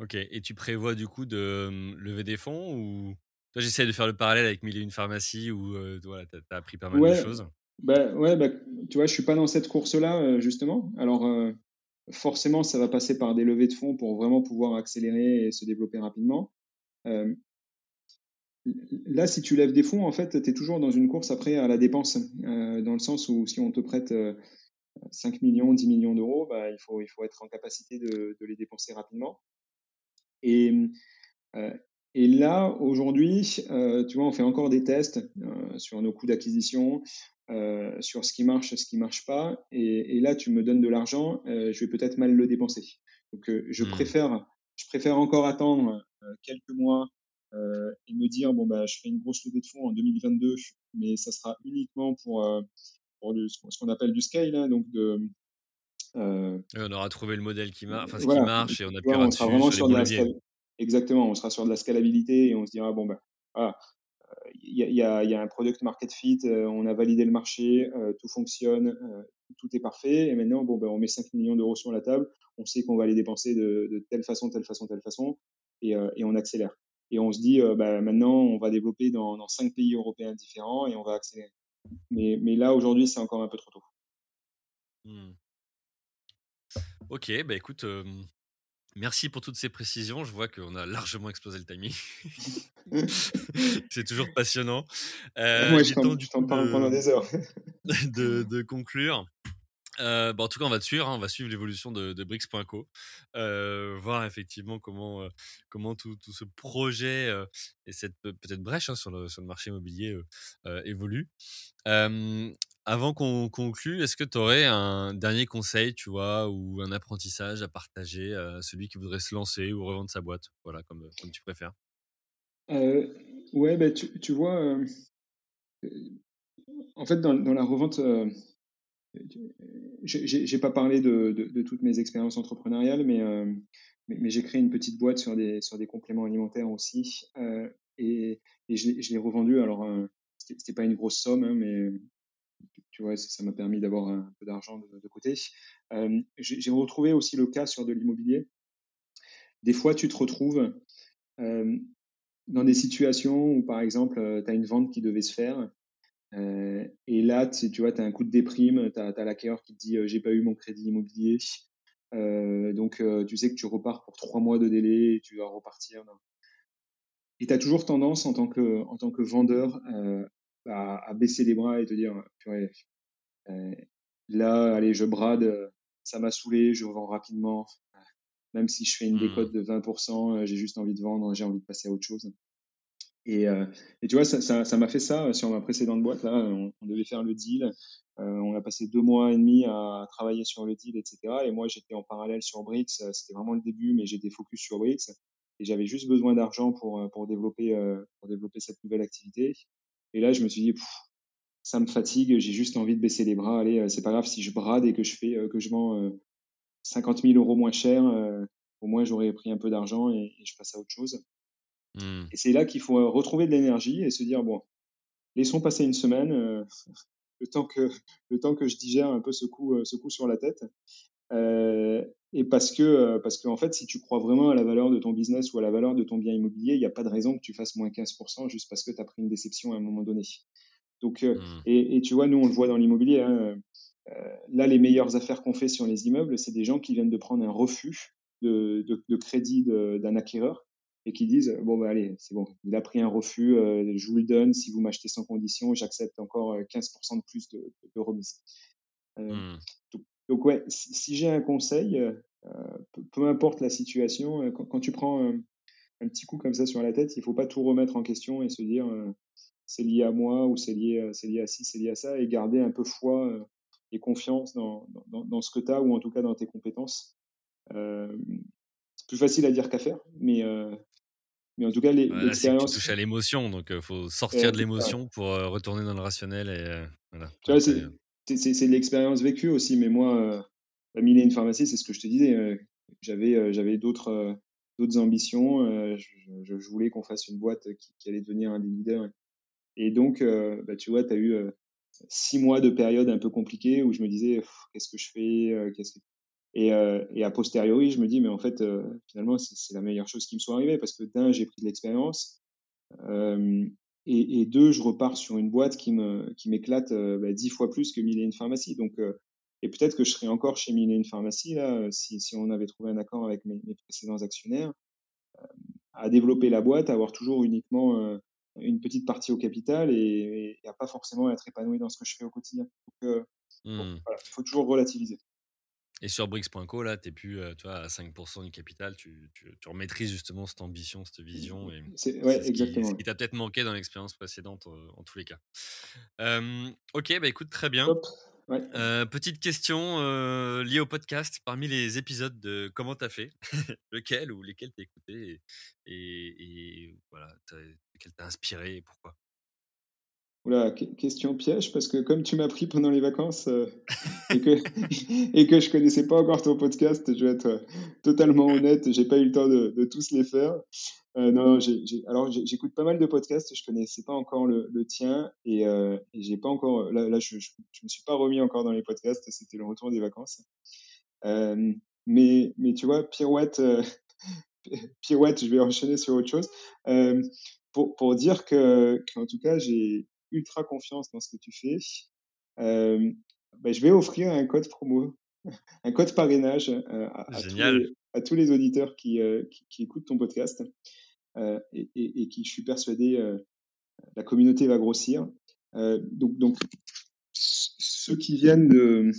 Ok, et tu prévois du coup de lever des fonds ou toi j'essaie de faire le parallèle avec mille et une pharmacies où voilà, tu as, appris pas mal de choses. Bah, ouais, bah, tu vois, je suis pas dans cette course-là, euh, justement. Alors, euh, forcément, ça va passer par des levées de fonds pour vraiment pouvoir accélérer et se développer rapidement. Euh, là, si tu lèves des fonds, en fait, tu es toujours dans une course après à la dépense, dans le sens où si on te prête 5 millions, 10 millions d'euros, bah, il, faut, il faut être en capacité de, de les dépenser rapidement. Et, et là, aujourd'hui, euh, tu vois, on fait encore des tests euh, sur nos coûts d'acquisition, euh, sur ce qui marche, ce qui marche pas. Et, là, tu me donnes de l'argent, je vais peut-être mal le dépenser. Donc, je, mmh. préfère, je préfère encore attendre quelques mois et me dire, bon, bah, je fais une grosse levée de fonds en 2022, mais ça sera uniquement pour, pour ce qu'on appelle du scale, hein, donc de, on aura trouvé le modèle qui, marche, enfin, ce qui marche et on appuiera dessus vraiment sur, sur Exactement, on sera sur de la scalabilité et on se dira, bon, ben, voilà, il y, a, un product market fit, euh, on a validé le marché, euh, tout fonctionne, euh, tout est parfait. Et maintenant, bon, ben, on met 5 millions d'euros sur la table, on sait qu'on va les dépenser de, telle façon, telle façon, telle façon, et, on accélère. Et on se dit, ben, maintenant, on va développer dans, dans 5 pays européens différents et on va accélérer. Mais, là, aujourd'hui, c'est encore un peu trop tôt. Mmh. Ok, bah écoute, Merci pour toutes ces précisions. Je vois qu'on a largement explosé le timing. [LAUGHS] c'est toujours passionnant. Euh, Moi, je t'en parle pendant des heures. [LAUGHS] [LAUGHS] de, conclure. Euh, bah, en tout cas, on va te suivre. Hein. on va suivre l'évolution de, de Brix.co, euh, voir effectivement comment, comment tout, ce projet et cette peut-être brèche hein, sur, le, sur, le, marché immobilier évolue. Avant qu'on conclue, est-ce que tu aurais un dernier conseil, tu vois, ou un apprentissage à partager à celui qui voudrait se lancer ou revendre sa boîte, voilà, comme, comme tu préfères? Euh, Ouais, bah, tu, vois, euh, en fait, dans, la revente, euh, j'ai pas parlé de, toutes mes expériences entrepreneuriales, mais, j'ai créé une petite boîte sur des, compléments alimentaires aussi, et, et je l'ai revendu. Alors, c'était pas une grosse somme, hein, mais tu vois, ça m'a permis d'avoir un peu d'argent de, côté. Euh, j'ai retrouvé aussi le cas sur de l'immobilier. Des fois, tu te retrouves euh, dans des situations où, par exemple, euh, tu as une vente qui devait se faire. et là, tu, vois, as un coup de déprime, tu as, l'acquéreur qui te dit j'ai pas eu mon crédit immobilier. donc, tu sais que tu repars pour trois mois de délai et tu dois repartir. Et tu as toujours tendance en tant que, en tant que vendeur à, baisser les bras et te dire, euh, là, allez, je brade, ça m'a saoulé, je vends rapidement. Même si je fais une décote mmh. de 20%, euh, j'ai juste envie de vendre, j'ai envie de passer à autre chose. Et, euh, et, tu vois, ça m'a fait ça sur ma précédente boîte. Là, on, devait faire le deal. on a passé deux mois et demi à travailler sur le deal, etc. Et moi, j'étais en parallèle sur Brix. C'était vraiment le début, mais j'étais focus sur Brix. Et j'avais juste besoin d'argent pour, pour, développer, pour développer cette nouvelle activité. Et là, je me suis dit, ça me fatigue, j'ai juste envie de baisser les bras. Allez, euh, c'est pas grave si je brade et que je fais, euh, que je vends 50 euh, 000 euros moins cher. au moins, j'aurais pris un peu d'argent et, je passe à autre chose. Mmh. Et c'est là qu'il faut retrouver de l'énergie et se dire bon, laissons passer une semaine, [LAUGHS] le temps que le temps que je digère un peu ce coup, ce coup sur la tête. Et parce que, parce qu'en fait, si tu crois vraiment à la valeur de ton business ou à la valeur de ton bien immobilier, il n'y a pas de raison que tu fasses moins 15% juste parce que tu as pris une déception à un moment donné. Donc, mmh. et, tu vois, nous, on le voit dans l'immobilier. Hein, là, les meilleures affaires qu'on fait sur les immeubles, c'est des gens qui viennent de prendre un refus de, de, crédit d'un acquéreur et qui disent bon bah allez c'est bon il a pris un refus je vous le donne si vous m'achetez sans condition j'accepte encore 15% de plus de, de remise mmh. donc, ouais si, j'ai un conseil peu, importe la situation quand, tu prends un, petit coup comme ça sur la tête il faut pas tout remettre en question et se dire c'est lié à moi ou c'est lié, c'est lié à ci, c'est lié à ça, et garder un peu foi euh, et confiance dans, dans, ce que tu as ou en tout cas dans tes compétences. Euh, c'est plus facile à dire qu'à faire, mais, euh, mais en tout cas, l'expérience. tu touches à l'émotion, donc il faut sortir de l'émotion pour retourner dans le rationnel. Et, voilà. c'est, de l'expérience vécue aussi, mais moi, la mine une pharmacie, c'est ce que je te disais. j'avais, j'avais d'autres, d'autres ambitions. Je, je, voulais qu'on fasse une boîte qui, allait devenir un des leaders et donc, euh, bah, tu vois, tu as eu euh, six mois de période un peu compliquée où je me disais, qu'est-ce que je fais euh, qu'est-ce que... Et, et, a posteriori, je me dis, mais en fait, finalement, c'est la meilleure chose qui me soit arrivée parce que d'un, j'ai pris de l'expérience. Et, et, deux, je repars sur une boîte qui me qui m'éclate bah, dix fois plus que Mille et une pharmacie. Donc, et peut-être que je serais encore chez Mille et une pharmacie là, si, si on avait trouvé un accord avec mes, mes précédents actionnaires, à développer la boîte, à avoir toujours uniquement une petite partie au capital et, et, à pas forcément être épanoui dans ce que je fais au quotidien. Donc, mmh. il faut toujours relativiser. Et sur Brix.co, là, tu n'es plus tu vois, à 5% du capital, tu, tu, tu, remaîtries justement cette ambition, cette vision. Et c'est, ouais, exactement. Ce qui, t'a peut-être manqué dans l'expérience précédente, en tous les cas. ok, bah écoute, très bien. petite question liée au podcast. Parmi les épisodes de Comment t'as fait, [LAUGHS] lequel ou lesquels t'as écouté et, et, voilà, lequel t'a inspiré et pourquoi? Oula, question piège, parce que comme tu m'as pris pendant les vacances euh, et, que, [LAUGHS] et que je connaissais pas encore ton podcast, je vais être euh, totalement honnête, j'ai pas eu le temps de, tous les faire. Euh, non, alors j'écoute pas mal de podcasts, je connaissais pas encore le, le tien et, j'ai pas encore, là, là je, je, me suis pas remis encore dans les podcasts, c'était le retour des vacances. Mais, mais tu vois, Pirouette, [LAUGHS] Pirouette, je vais enchaîner sur autre chose. pour, pour dire que, qu'en tout cas, j'ai ultra confiance dans ce que tu fais, euh, ben, je vais offrir un code promo, [LAUGHS] un code parrainage euh, à, à, tous les, à, tous les, auditeurs qui, euh, qui, qui écoutent ton podcast euh, et, et, et, qui, je suis persuadé, la communauté va grossir. donc, donc, ceux qui viennent de,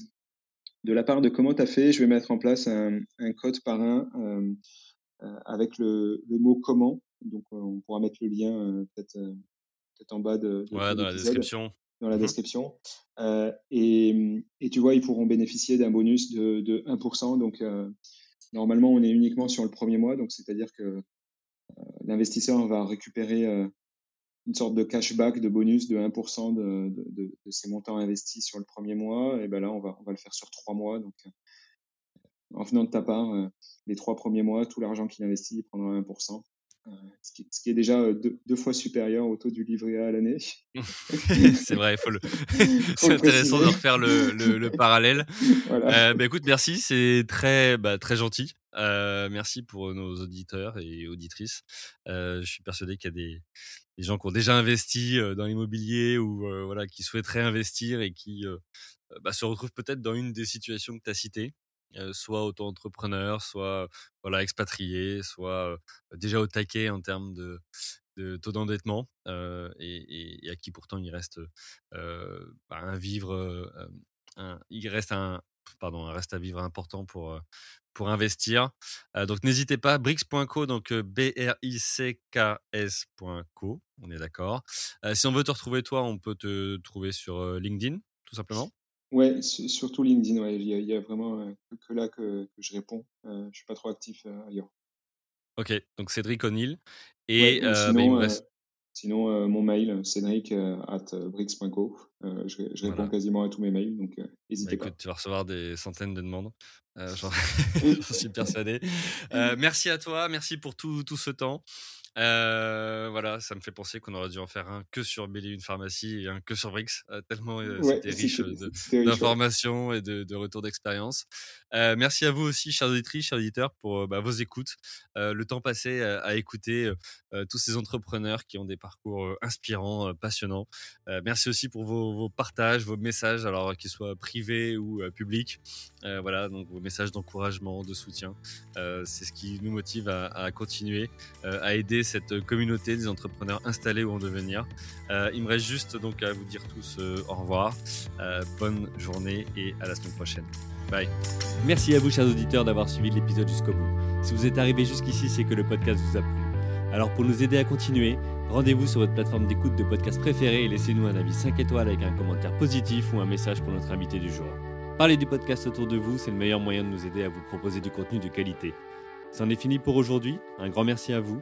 de la part de comment tu as fait, je vais mettre en place un, un code parrain avec le, le, mot comment. Donc, on pourra mettre le lien peut-être en bas de, dans la description. Dans la mmh description. Euh, et, et, tu vois, ils pourront bénéficier d'un bonus de, de 1%. Donc, euh, normalement, on est uniquement sur le premier mois. Donc, c'est-à-dire que euh, l'investisseur va récupérer une sorte de cashback, de bonus de 1% de, de, de, de, ses montants investis sur le premier mois. Et ben là, on va, on va le faire sur trois mois. Donc, en venant de ta part, les trois premiers mois, tout l'argent qu'il investit, il prendra 1%. Euh, ce qui, ce qui, est déjà deux, deux, fois supérieur au taux du livret A à l'année. [LAUGHS] c'est vrai, faut le... [LAUGHS] c'est intéressant de refaire le, le, le [LAUGHS] parallèle. Voilà. Euh, bah, écoute, merci, c'est très, bah, très gentil. Euh, merci pour nos auditeurs et auditrices. Euh, je suis persuadé qu'il y a des, des, gens qui ont déjà investi dans l'immobilier ou voilà, qui souhaiteraient investir et qui bah, se retrouvent peut-être dans une des situations que tu as citées. Soit auto-entrepreneur, soit voilà expatrié, soit déjà au taquet en termes de, taux d'endettement et, à qui pourtant il reste bah, un vivre, il reste un pardon, un reste à vivre important pour pour investir. donc n'hésitez pas, brix.co, donc B-R-I-C-K-S.co, on est d'accord. si on veut te retrouver toi, on peut te trouver sur LinkedIn, tout simplement. Ouais, surtout LinkedIn, ouais. Il y a, il y a vraiment euh, que, là que, que, je réponds. Euh, je suis pas trop actif euh, ailleurs. Ok, donc Cédric O'Neill. Et ouais, sinon, bah, sinon mon mail, cédric at brix.co. je, je, réponds quasiment à tous mes mails, donc bah, n'hésitez bah, pas. Écoute, tu vas recevoir des centaines de demandes. [LAUGHS] J'en suis persuadé. [LAUGHS] merci à toi, merci pour tout, tout ce temps. Euh, voilà, ça me fait penser qu'on aurait dû en faire un que sur Billy une pharmacie et un que sur Brix, euh, tellement euh, ouais, c'était [LAUGHS] riche d'informations et de, de retours d'expérience. Euh, merci à vous aussi, chers auditrices, chers auditeurs, pour bah, vos écoutes, le temps passé à, à écouter tous ces entrepreneurs qui ont des parcours inspirants, passionnants. merci aussi pour vos, vos, partages, vos messages, alors qu'ils soient privés ou publics. voilà, donc vos messages d'encouragement, de soutien. C'est ce qui nous motive à, à continuer, à aider cette communauté des entrepreneurs installés ou en devenir. Euh, il me reste juste donc à vous dire tous euh, au revoir, euh, bonne journée et à la semaine prochaine. Bye. Merci à vous, chers auditeurs, d'avoir suivi l'épisode jusqu'au bout. Si vous êtes arrivé jusqu'ici, c'est que le podcast vous a plu. Alors pour nous aider à continuer, rendez-vous sur votre plateforme d'écoute de podcast préférée et laissez-nous un avis 5 étoiles avec un commentaire positif ou un message pour notre invité du jour. Parlez du podcast autour de vous, c'est le meilleur moyen de nous aider à vous proposer du contenu de qualité. C'en est fini pour aujourd'hui, un grand merci à vous